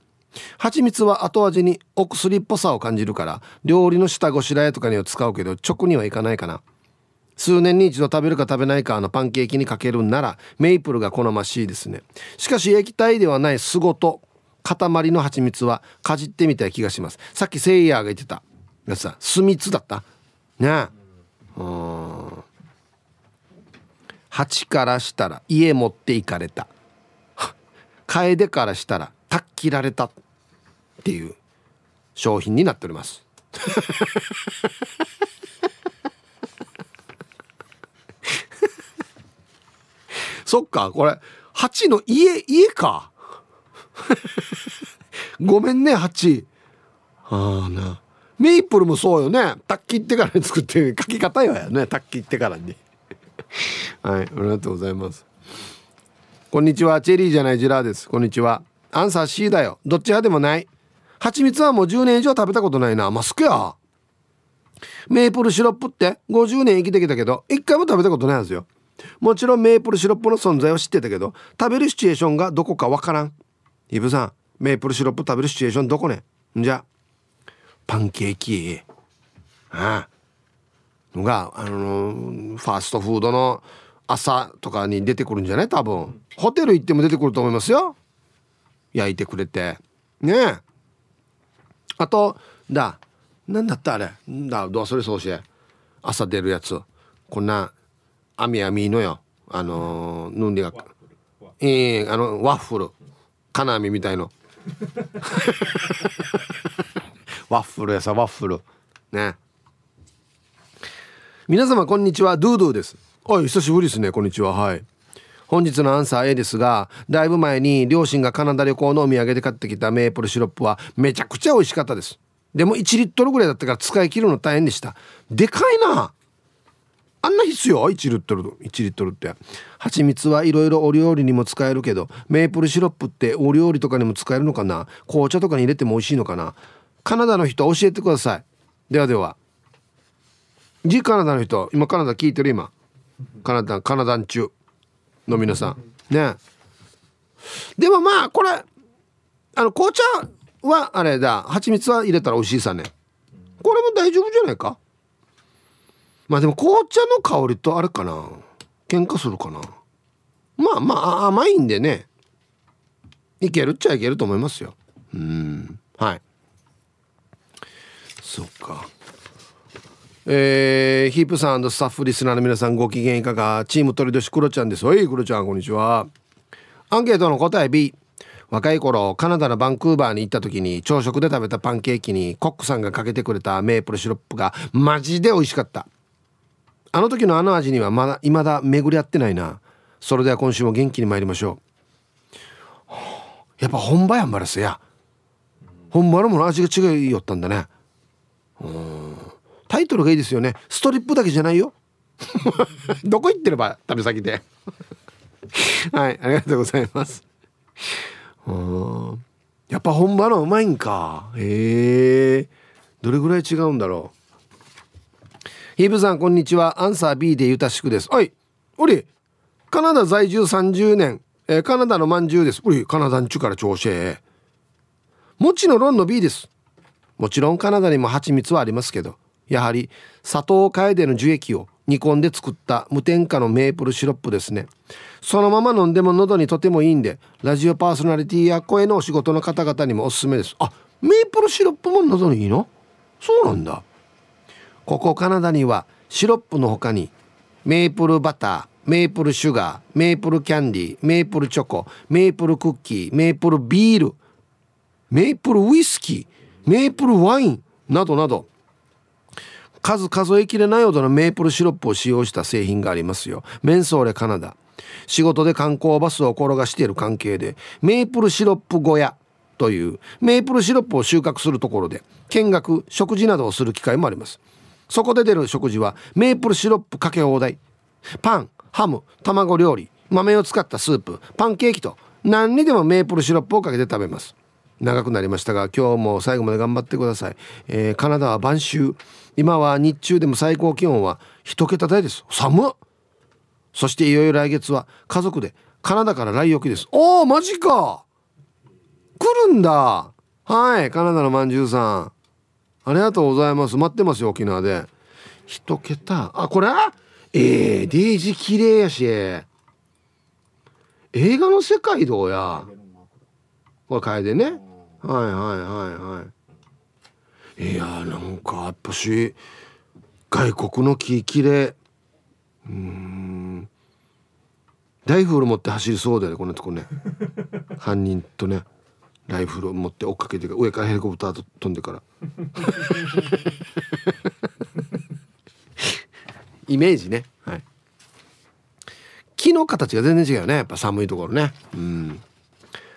蜂蜜は後味にお薬っぽさを感じるから、料理の下ごしらえとかには使うけど、直にはいかないかな。数年に一度食べるか食べないかのパンケーキにかけるんならメイプルが好ましいですねしかし液体ではない巣ごと塊の蜂蜜はかじってみたい気がします。さっきセイヤーが言ってたやつさ巣蜜だった？ね。えうん。蜂からしたら家持っていかれた。楓からしたらたっきられたっていう商品になっております。そっかこれ8の家家か。ごめんね8ああな。メイプルもそうよね。タッキってからに作って書き方よやね。タッキってからに。はいありがとうございます。こんにちは。チェリーじゃないジラーです。こんにちは。アンサー C だよ。どっち派でもない。蜂蜜はもう10年以上食べたことないな。マスクや。メープルシロップって？50年生きてきたけど一回も食べたことないはずよ。もちろんメープルシロップの存在は知ってたけど食べるシチュエーションがどこかわからん。イブさんメープルシロップ食べるシチュエーションどこね？んじゃ。パンケーキ。ああ。のがあのー、ファーストフードの朝とかに出てくるんじゃない？多分。ホテル行っても出てくると思いますよ。焼いてくれて。ねえ。あとだ。なんだったあれ？だどうそれそうし朝出るやつ。こんな網網のよ。あのー、ぬんでがええー、あのワッフル金網みたいの。ワッフルやさワッフル。ね。皆様こんにちは。ドゥドゥです。おい久しぶりですね。こんにちは。はい。本日のアンサー A ですがだいぶ前に両親がカナダ旅行のお土産で買ってきたメープルシロップはめちゃくちゃ美味しかったです。でも1リットルぐらいだったから使い切るの大変でした。でかいなあんな必要？1リットル1リットルって。蜂蜜はいろいろお料理にも使えるけどメープルシロップってお料理とかにも使えるのかな？紅茶とかに入れても美味しいのかな？カナダの人教えてください。ではでは。G カナダの人今カナダ聞いてる今？カナダカナダン中の皆さん。ね。でもまあこれあの紅茶はあれだ。蜂蜜は入れたら美味しいさね。これも大丈夫じゃないか？まあでも紅茶の香りとあれかな。喧嘩するかな。まあまあ甘いんでね。いけるっちゃいけると思いますよ。うん。はい。そっか。えー、ヒープさんスタッフリスナーの皆さんご機嫌いかが？チーム鳥年クロちゃんです。おいクロちゃんこんにちは。アンケートの答え B 若い頃カナダのバンクーバーに行った時に朝食で食べたパンケーキにコックさんがかけてくれたメープルシロップがマジで美味しかった。あの時のあの味にはまだ未だ巡り合ってないな。それでは今週も元気に参りましょう。やっぱ本場やんばらすや。本場のもの味が違いよったんだね。うん。タイトルがいいですよね。ストリップだけじゃないよ。どこ行ってれば旅先で。はいありがとうございます。うん。やっぱ本場のうまいんか。へえ。どれぐらい違うんだろう。ヒブさんこんにちは。アンサー B でゆたしくです。はいおりカナダ在住30年、えー、カナダのまんじゅうです。おりカナダんちゅから調子へもちのロンの B です。もちろんカナダにも蜂蜜はありますけどやはり砂糖楓の樹液を煮込んで作った無添加のメープルシロップですね。そのまま飲んでも喉にとてもいいんでラジオパーソナリティや声のお仕事の方々にもおすすめです。あメープルシロップも喉にいいの？そうなんだ。ここカナダにはシロップの他にメープルバターメープルシュガーメープルキャンディーメープルチョコメープルクッキーメープルビールメープルウイスキーメープルワインなどなど数数えきれないほどのメープルシロップを使用した製品がありますよ。メンソーレカナダ。仕事で観光バスを転がしている関係でメープルシロップ小屋というメープルシロップを収穫するところで見学食事などをする機会もあります。そこで出る食事はメープルシロップかけ放題。パンハム卵料理豆を使ったスープパンケーキと何にでもメープルシロップをかけて食べます。長くなりましたが今日も最後まで頑張ってください、えー、カナダは晩秋。今は日中でも最高気温は一桁台です。寒っ。そしていよいよ来月は家族でカナダから来沖です。おおマジか。来るんだ。はいカナダのまんじゅうさん。ありがとうございます。待ってますよ沖縄で。一桁。あこれ？ええー、デイジ綺麗やし。映画の世界どうや？これ楓ね。はいはいはいはい。いやーなんかやっぱし外国の木きれうん。ライフル持って走りそうだよねこのとこね。犯人とね。ライフル持って追っかけて上からヘリコプターと飛んでから。イメージね。はい。木の形が全然違うよね。やっぱ寒いところね。うん。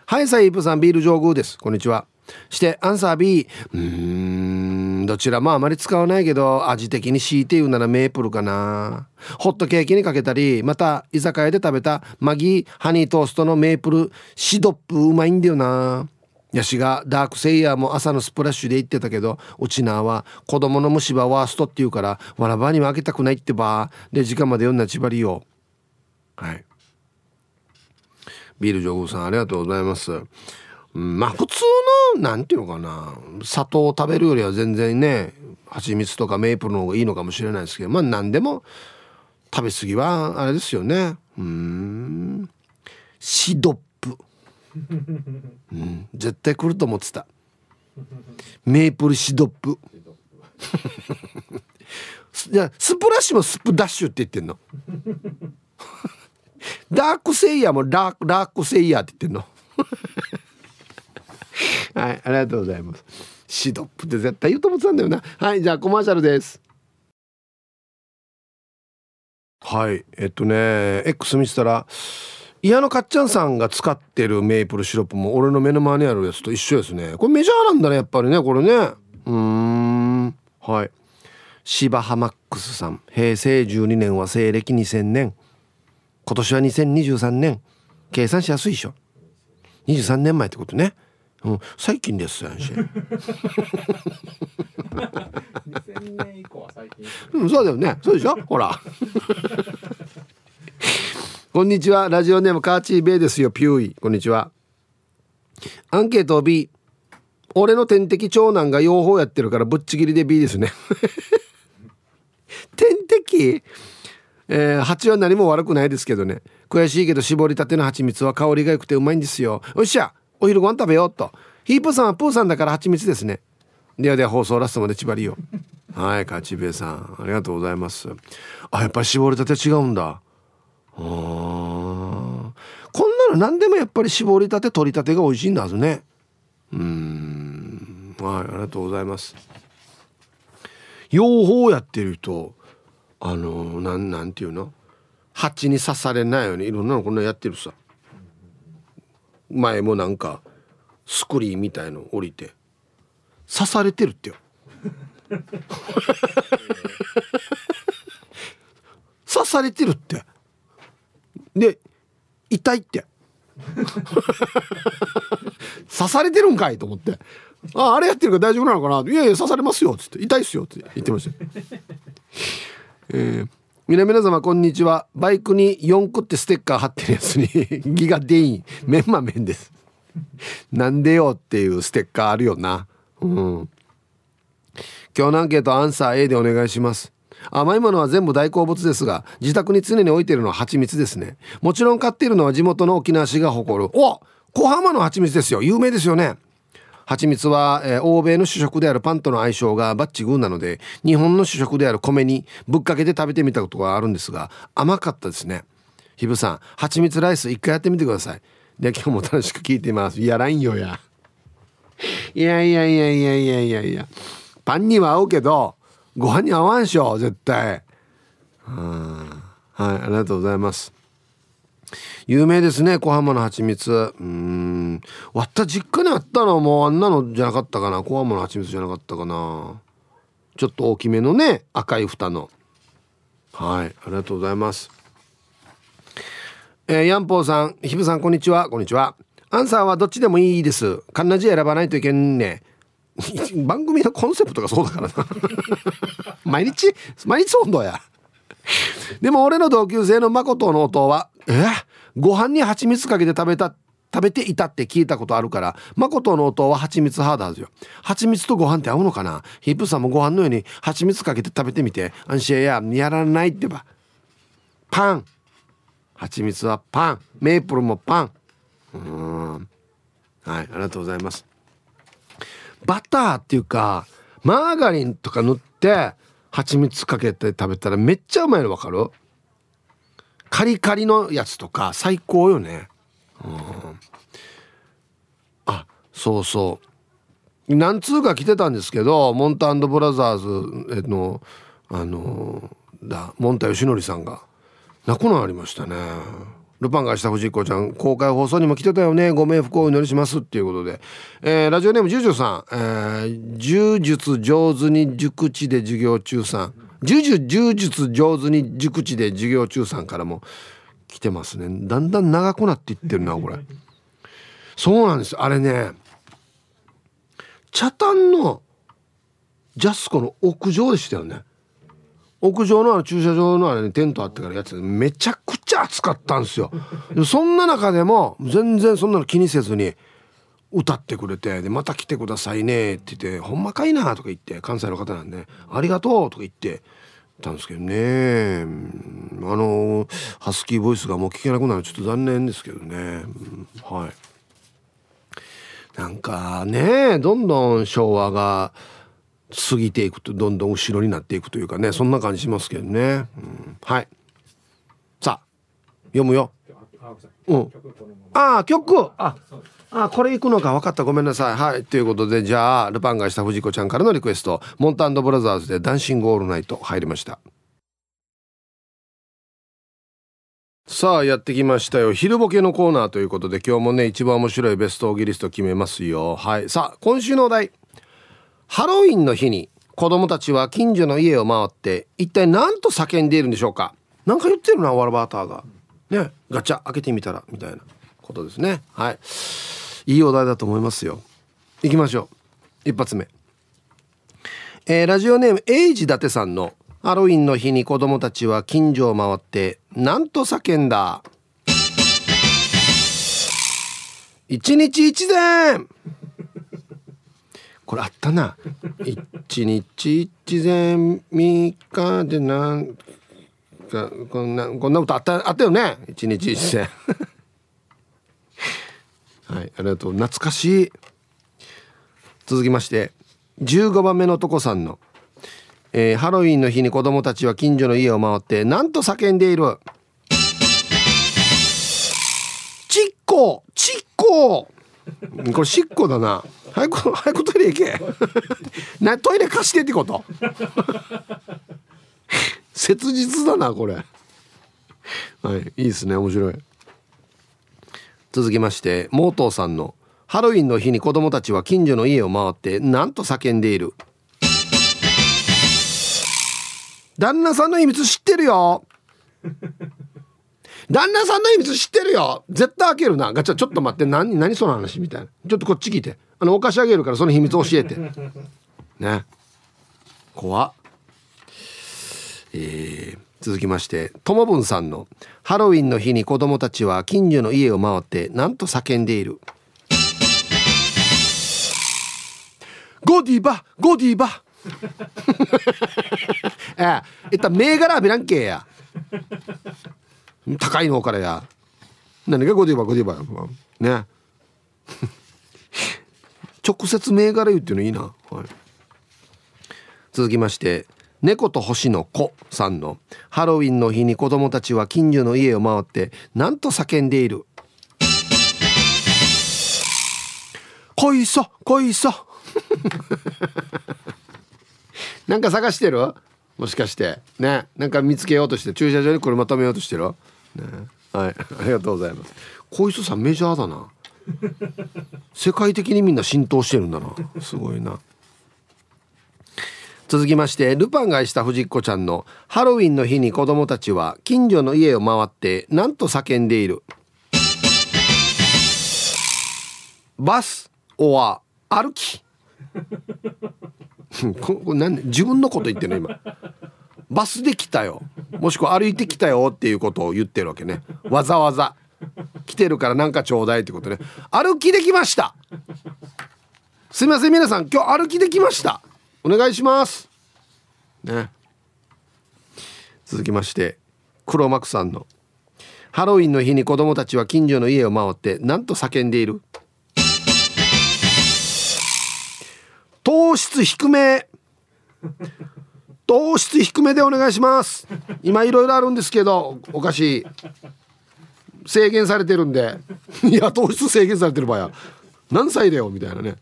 はいサイープさんビール上宮です。こんにちは。してアンサー B うーんどちらもあまり使わないけど味的に強いて言うならメープルかな。ホットケーキにかけたりまた居酒屋で食べたマギーハニートーストのメープルシドップうまいんだよなヤシがダークセイヤーも朝のスプラッシュで言ってたけどうちなは子供の虫歯ワーストって言うからわらばにも開けたくないってば。で時間まで読んだちばりよはい。ビール上宮さんありがとうございます。まあ普通のなんていうのかな。砂糖を食べるよりは全然ね蜂蜜とかメープルの方がいいのかもしれないですけどまあ何でも食べ過ぎはあれですよね。うん。シドッ、うん、絶対来ると思ってたメープルシドップじゃスプラッシュもスプダッシュって言ってんのダークセイヤーもラーラークセイヤーって言ってんのはい、ありがとうございます。シドップって絶対言うと思ってたんだよな。はい、じゃあコマーシャルです。はい、えっとね、X 見てたら、嫌のかっちゃんさんが使ってるメープルシロップも俺の目の前にあるやつと一緒ですね。これメジャーなんだね、やっぱりね、これね。うーん、はい。芝ハマックスさん、平成12年は西暦2000年。今年は2023年。計算しやすいでしょ。23年前ってことね。うん、最近ですやんし。2000年以降は最近。うん、そうだよね。そうでしょ？ほら。こんにちは。ラジオネームカーチーベイですよ。ピューイ。こんにちは。アンケート B。俺の天敵長男が養蜂やってるからぶっちぎりで B ですね。天敵？えー、蜂は何も悪くないですけどね。悔しいけど絞りたての蜂蜜は香りが良くてうまいんですよ。よっしゃお昼ご飯食べようとヒープさんはプーさんだから蜂蜜ですねではでは放送ラストまで縛りよはいカチベイさんありがとうございますあやっぱり絞りたて違うんだこんなの何でもやっぱり絞りたて取りたてが美味しいんだはずね。うん。はいありがとうございます。養蜂やってる人あのなんなんていうの？蜂に刺されないようにいろんなのこんなやってるさ。前もなんかスクリーンみたいの降りて刺されてるってよ。刺されてるってで痛いって。刺されてるんかいと思って。ああれやってるから大丈夫なのかな？いやいや刺されますよ。っつって痛いっすよ。って言ってました。えー皆皆様こんにちは。バイクに4個ってステッカー貼ってるやつに ギガデイン。メンマメンです。なんでよっていうステッカーあるよな。うん。今日のアンケートアンサー A でお願いします。甘いものは全部大好物ですが自宅に常に置いているのは蜂蜜ですね。もちろん買っているのは地元の沖縄市が誇る。お小浜の蜂蜜ですよ。有名ですよね。蜂蜜は、えー、欧米の主食であるパンとの相性がバッチグーなので日本の主食である米にぶっかけて食べてみたことがあるんですが甘かったですね。ひぶさん蜂蜜ライス一回やってみてください。で今日も楽しく聞いています。やらんよやいや。いやいやいやいやいやいや。パンには合うけどご飯に合わんしょ絶対。はいありがとうございます。有名ですね小浜の蜂蜜。うん。わった実家にあったの？もうあんなのじゃなかったかな？小浜の蜂蜜じゃなかったかな？ちょっと大きめのね赤い蓋の。はいありがとうございます。えー、ヤンポーさんひぶさんこんにちは。こんにちは。アンサーはどっちでもいいです。カンナジ選ばないといけんね。番組のコンセプトがそうだからな。毎日毎日温度や。でも俺の同級生の誠の音はえ？ご飯に蜂蜜かけて食べた食べていたって聞いたことあるから誠の音は蜂蜜派だはずよ。蜂蜜とご飯って合うのかな？ヒップさんもご飯のように蜂蜜かけて食べてみて。安心ややらないってば。パン。蜂蜜はパン。メープルもパン。うん。はいありがとうございます。バターっていうかマーガリンとか塗って蜂蜜かけて食べたらめっちゃうまいの分かる？カリカリのやつとか最高よね。うん。あそうそう。何通か来てたんですけどモンタブラザーズのあのだモンタヨシノリさんが。亡くなりましたね。ルパンがした藤子ちゃん公開放送にも来てたよね。ご冥福をお祈りしますっていうことで、えー、ラジオネームジュジュさん、えー、柔術上手に熟知で授業中さん。柔術柔術上手に熟知で授業中さんからも来てますね。だんだん長くなっていってるなこれ。そうなんです。あれね茶炭のジャスコの屋上でしたよね。屋上のあの駐車場のあれにテントあってからやつめちゃくちゃ暑かったんですよ。そんな中でも全然そんなの気にせずに歌ってくれてでまた来てくださいねって言ってほんまかいなとか言って関西の方なんでありがとうとか言ってたんですけどね。あのハスキーボイスがもう聞けなくなるちょっと残念ですけどね。はい。なんかねどんどん昭和が過ぎていくとどんどん後ろになっていくというかねそんな感じしますけどね、うん、はい。さあ読むよ。うん。ああ曲。ああこれ行くのか。分かった。ごめんなさい。はい。ということでじゃあルパンがした藤子ちゃんからのリクエスト。モンタブラザーズで「ダンシングオールナイト」入りました。さあやってきましたよ。昼ボケのコーナーということで今日もね一番面白いベストオギリスト決めますよ。はい。さあ今週のお題ハロウィンの日に子供たちは近所の家を回って一体何と叫んでいるんでしょうか？何か言ってるなワラバーターが。ねガチャ開けてみたらみたいなことですね。はい。いいお題だと思いますよ。行きましょう。一発目。えー、ラジオネームエイジ伊達さんのハロウィンの日に子供たちは近所を回って何と叫んだ？一日一善これあったな。一日一善三日でなんかこんなこんな歌あったあったよね。一日一善 はいありがとう。懐かしい。続きまして15番目のとこさんの、えー、ハロウィンの日に子供たちは近所の家を回ってなんと叫んでいる。ちっこちっここれしっこだな。早く早くトイレ行け。なトイレ貸してってこと？切実だなこれ。はいいいですね面白い。続きましてモートーさんのハロウィンの日に子供たちは近所の家を回ってなんと叫んでいる。旦那さんの秘密知ってるよ。旦那さんの秘密知ってるよ。絶対開けるな。ガチャちょっと待って。何何その話みたいな。ちょっとこっち聞いて。あのお菓子あげるからその秘密教えて。ね。怖っ。えー続きまして。ともぶんさんの「ハロウィンの日に子供たちは近所の家を回ってなんと叫んでいる」ゴディバゴディバ。ええ、いった銘柄ビランケや。高いのからや。何がゴディバゴディバや。ね。直接銘柄言っていうのいいな、はい、続きまして猫と星の子さんのハロウィンの日に子供たちは近所の家を回ってなんと叫んでいる「いそいそ」なんか探してる？もしかして。ね。なんか見つけようとして駐車場に車止めようとしてる、ね、はい。ありがとうございます。小磯さんメジャーだな。世界的にみんな浸透してるんだな。すごいな。続きましてルパンが愛した藤子ちゃんのハロウィンの日に子供たちは近所の家を回ってなんと叫んでいる。バスオア歩き。ここなん自分のこと言ってるの今。バスで来たよ。もしくは歩いてきたよっていうことを言ってるわけね。わざわざ。来てるからなんかちょうだいってことね。歩きできました。すみません皆さん今日歩きできました。お願いします。ね。続きまして黒幕さんの。ハロウィンの日に子供たちは近所の家を回ってなんと叫んでいる。糖質低め。糖質低めでお願いします。今いろいろあるんですけどお菓子制限されてるんで。いや糖質制限されてる場合は何歳だよみたいなね。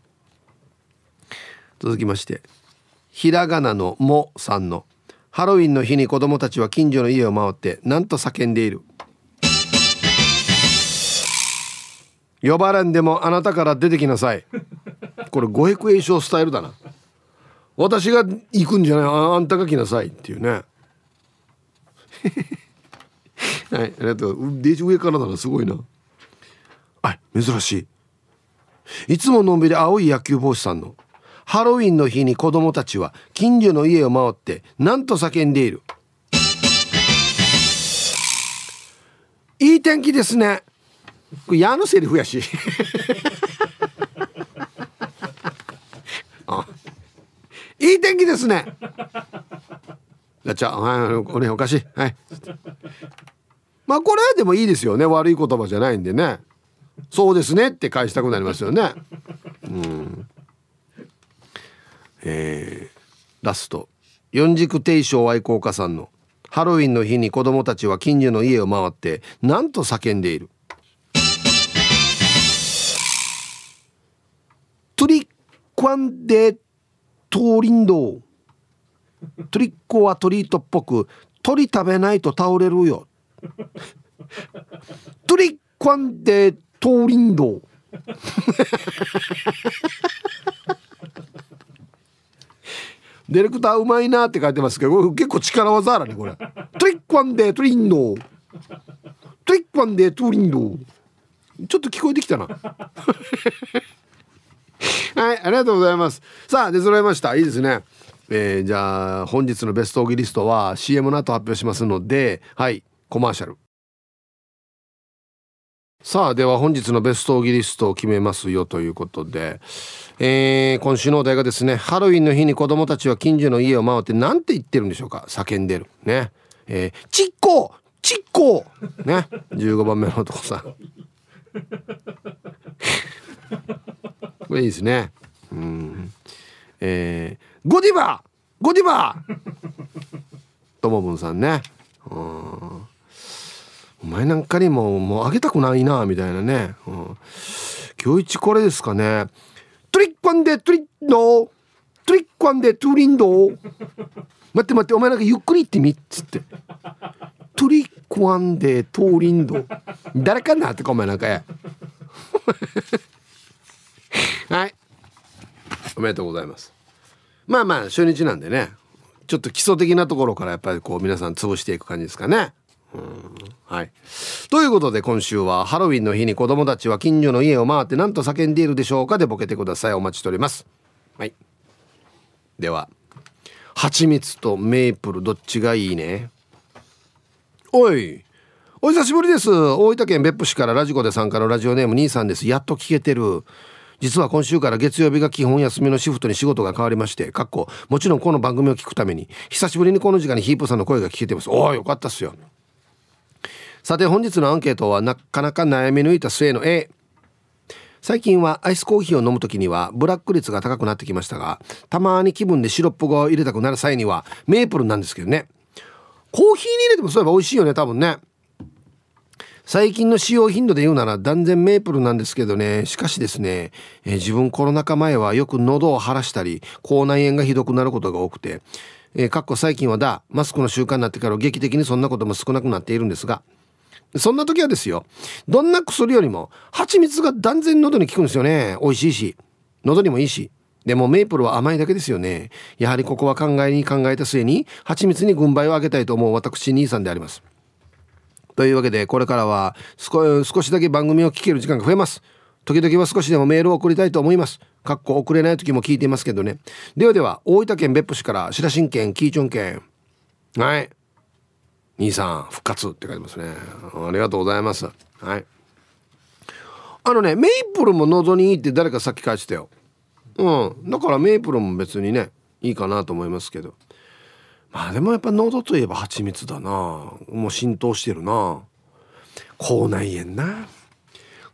続きましてひらがなの「も」さんの「ハロウィンの日に子供たちは近所の家を回ってなんと叫んでいる」呼ばれんでもあなたから出てきなさい。これ五百栄唱スタイルだな。私が行くんじゃない。ああんたが来なさいっていうね。はいありがとう。デージ上からだなすごいな。はい珍しい。いつものんびり青い野球帽子さんの。ハロウィンの日に子供たちは近所の家を回ってなんと叫んでいる。いい天気ですね。これ矢のセリフやしいい天気ですね。ガチャはいおねおかしい。はい。まあこれはでもいいですよね。悪い言葉じゃないんでね。そうですねって返したくなりますよね。うん。えー、ラスト。四軸定称愛好家さんの。ハロウィンの日に子供たちは近所の家を回ってなんと叫んでいる。トリックワンデトーリンド trick or treat っぽく鳥食べないと倒れるよ。トリックワンデトーリンドディレクターうまいなって書いてますけど結構力技あらねこれ。トリックワンデトリンドトリックワンデトーリンドちょっと聞こえてきたな。はい、ありがとうございます。さあ、出揃いました。いいですね。えー、じゃあ、本日のベストオギリストは CM の後発表しますので、はい、コマーシャル。さあ、では本日のベストオギリストを決めますよということで、えー、今週のお題がですね、ハロウィンの日に子供たちは近所の家を回って何て言ってるんでしょうか叫んでる。ね。えー、ちっこちっこね。15番目の男さん。これいいですね。うん。えー、ゴディバゴディバともぶんさんね。うん。お前なんかにももうあげたくないなみたいなね。うん。今日一これですかね。トリックワンデトリッドトリックワンデトゥリンド待って待ってお前なんかゆっくり言ってみっつって。トリックワンデトーリンド誰かな？ってかお前なんかや。はいおめでとうございますまあまあ初日なんでねちょっと基礎的なところからやっぱりこう皆さん潰していく感じですかねはい。ということで今週はハロウィンの日に子供たちは近所の家を回って何と叫んでいるでしょうかでボケてください。お待ちしております。はい。では、蜂蜜とメープルどっちがいいね？おい。お久しぶりです。大分県別府市からラジコで参加のラジオネーム兄さんです。やっと聞けてる。実は今週から月曜日が基本休みのシフトに仕事が変わりまして、かっこ、もちろんこの番組を聞くために、久しぶりにこの時間にヒープさんの声が聞けてます。おお、よかったっすよ。さて本日のアンケートはなかなか悩み抜いた末の A 最近はアイスコーヒーを飲む時にはブラック率が高くなってきましたがたまに気分でシロップを入れたくなる際にはメープルなんですけどねコーヒーに入れてもそういえば美味しいよね多分ね最近の使用頻度で言うなら断然メープルなんですけどねしかしですね、えー、自分コロナ禍前はよく喉を腫らしたり口内炎がひどくなることが多くてえー、かっこ最近はだマスクの習慣になってから劇的にそんなことも少なくなっているんですがそんな時はですよ。どんな薬よりも、蜂蜜が断然喉に効くんですよね。美味しいし。喉にもいいし。でもメープルは甘いだけですよね。やはりここは考えに考えた末に、蜂蜜に軍配をあげたいと思う私兄さんであります。というわけで、これからは少しだけ番組を聞ける時間が増えます。時々は少しでもメールを送りたいと思います。かっこ送れない時も聞いていますけどね。ではでは、大分県別府市から白新県キーチョン県。はい。兄さん復活って書いてますねありがとうございますはいあのねメイプルも喉にいいって誰かさっき書いてたようんだからメイプルも別にねいいかなと思いますけどまあでもやっぱ喉といえば蜂蜜だな。もう浸透してるな。口内炎な。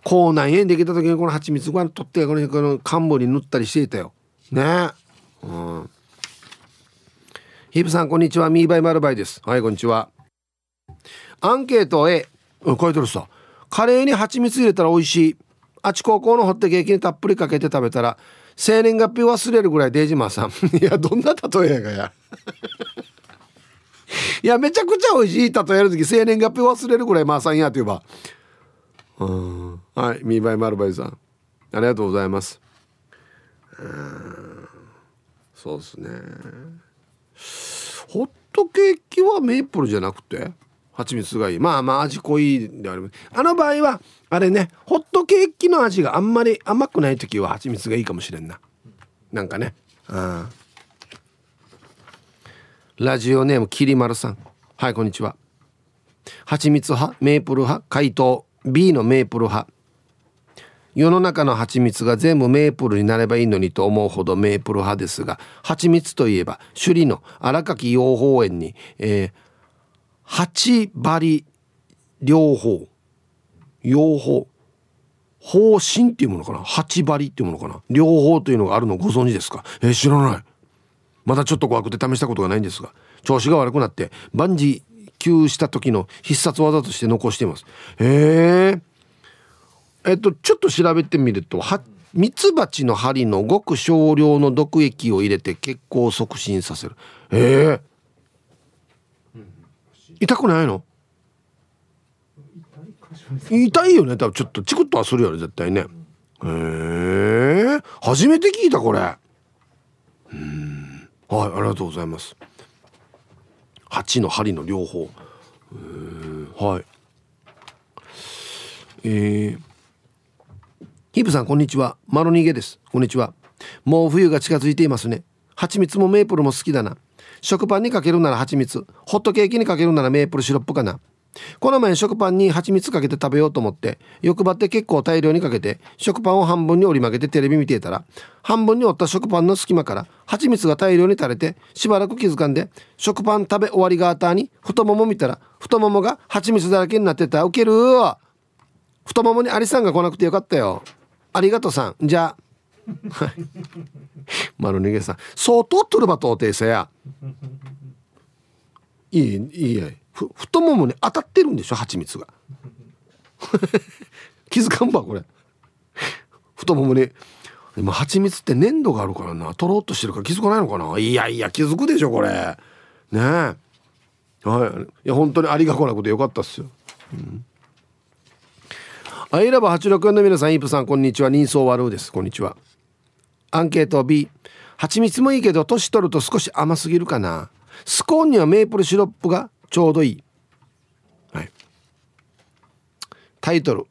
口内炎できた時にこの蜂蜜ご飯取ってこのこの患部に塗ったりしていたよ。ね。うん。ヒープさんこんにちは。ミーバイマルバイです。はいこんにちは。アンケート A 書いてるさ。カレーに蜂蜜入れたら美味しい。あち高校のホットケーキにたっぷりかけて食べたら生年月日忘れるぐらいデジマーさん。いやどんな例えやがや。いやめちゃくちゃ美味しい。例える時生年月日忘れるぐらいマーさんやって言えば。うん。はい。ミーバイマルバイさん。ありがとうございます。うん。そうですね。ホットケーキはメープルじゃなくて？蜂蜜がいい。まあまあ味濃いであります。あの場合はあれね。ホットケーキの味があんまり甘くない時は蜂蜜がいいかもしれんな。なんかね。うん。ラジオネームきりまるさん。はいこんにちは。蜂蜜派メープル派回答 B のメープル派。世の中の蜂蜜が全部メープルになればいいのにと思うほどメープル派ですが蜂蜜といえば首里の荒垣養蜂園に、えー、八針療法。養蜂。方針っていうものかな？八針っていうものかな？両方というのがあるのご存知ですか？えー、知らない。まだちょっと怖くて試したことがないんですが調子が悪くなって万事休した時の必殺技として残しています。へええっとちょっと調べてみるとミツバチの針のごく少量の毒液を入れて血行を促進させる。ええ痛くないの？痛いよね多分。ちょっとチクッとはするよね絶対ね。へえ初めて聞いたこれ。うんはいありがとうございます。八の針の両方。はい。えーヒブさんこんにちは。マロニゲです。こんにちは。もう冬が近づいていますね。蜂蜜もメープルも好きだな。食パンにかけるなら蜂蜜。ホットケーキにかけるならメープルシロップかな。この前食パンに蜂蜜かけて食べようと思って欲張って結構大量にかけて食パンを半分に折り曲げてテレビ見ていたら半分に折った食パンの隙間から蜂蜜が大量に垂れてしばらく気づかんで食パン食べ終わりがあたに太もも見たら太ももが蜂蜜だらけになってた。ウケる太ももにアリさんが来なくてよかったよ。ありがとうさん。じゃあ。は い丸逃げさん。相当トルバと訂正や。いいいいや。い太ももに当たってるんでしょ蜂蜜が。気づかんばこれ。太ももに。でも蜂蜜って粘土があるからな。とろっとしてるから気づかないのかな。いやいや気づくでしょこれ。ねえ。はい。いや本当にありがこなくてよかったっすよ、うん。アイラブ86の皆さんイープさんこんにちは。人相悪うです。こんにちは。アンケート B 蜂蜜もいいけど年取ると少し甘すぎるかな。スコーンにはメープルシロップがちょうどいい、はい、タイトル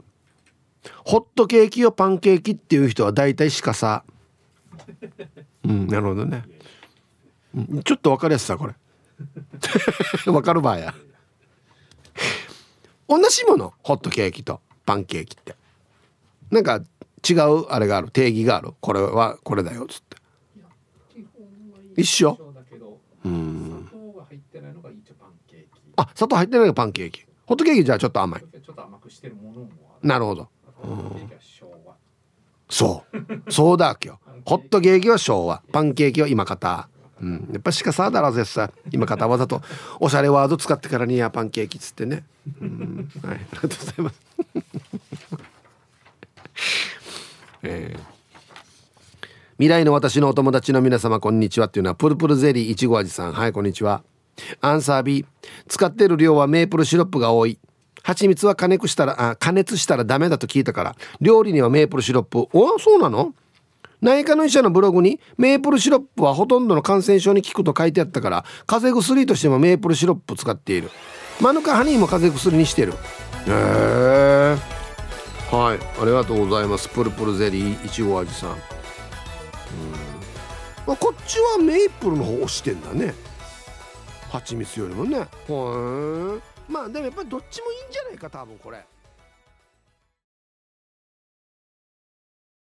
「ホットケーキをパンケーキ」っていう人は大体しかさ。うんなるほどね、ちょっと分かりやすさこれ。分かるばや。同じもの？ホットケーキとパンケーキって。なんか違うあれがある。定義がある。これはこれだよっつって。一緒うんあ砂糖入ってないのがパンケーキ。ホットケーキじゃあちょっと甘い。なるほど。そう。そうだ今日ホットケーキは昭和。パンケーキは今方。うん、やっぱしかさだらぜさ今方わざとおしゃれワード使ってからにやパンケーキっつってね、うん、はい。ありがとうございます。えー。未来の私のお友達の皆様こんにちはっていうのはプルプルゼリーいちご味さん。はいこんにちはアンサー B 使ってる量はメープルシロップが多い。蜂蜜は加熱したらあ加熱したらダメだと聞いたから料理にはメープルシロップ。おそうなの？内科の医者のブログにメープルシロップはほとんどの感染症に効くと書いてあったから風邪薬としてもメープルシロップ使っている。マヌカハニーも風邪薬にしてる。へえはい。ありがとうございます。プルプルゼリーいちご味さん。うん、まあ、こっちはメイプルの方押してんだね。蜂蜜よりもねはいまあでもやっぱりどっちもいいんじゃないか多分これ。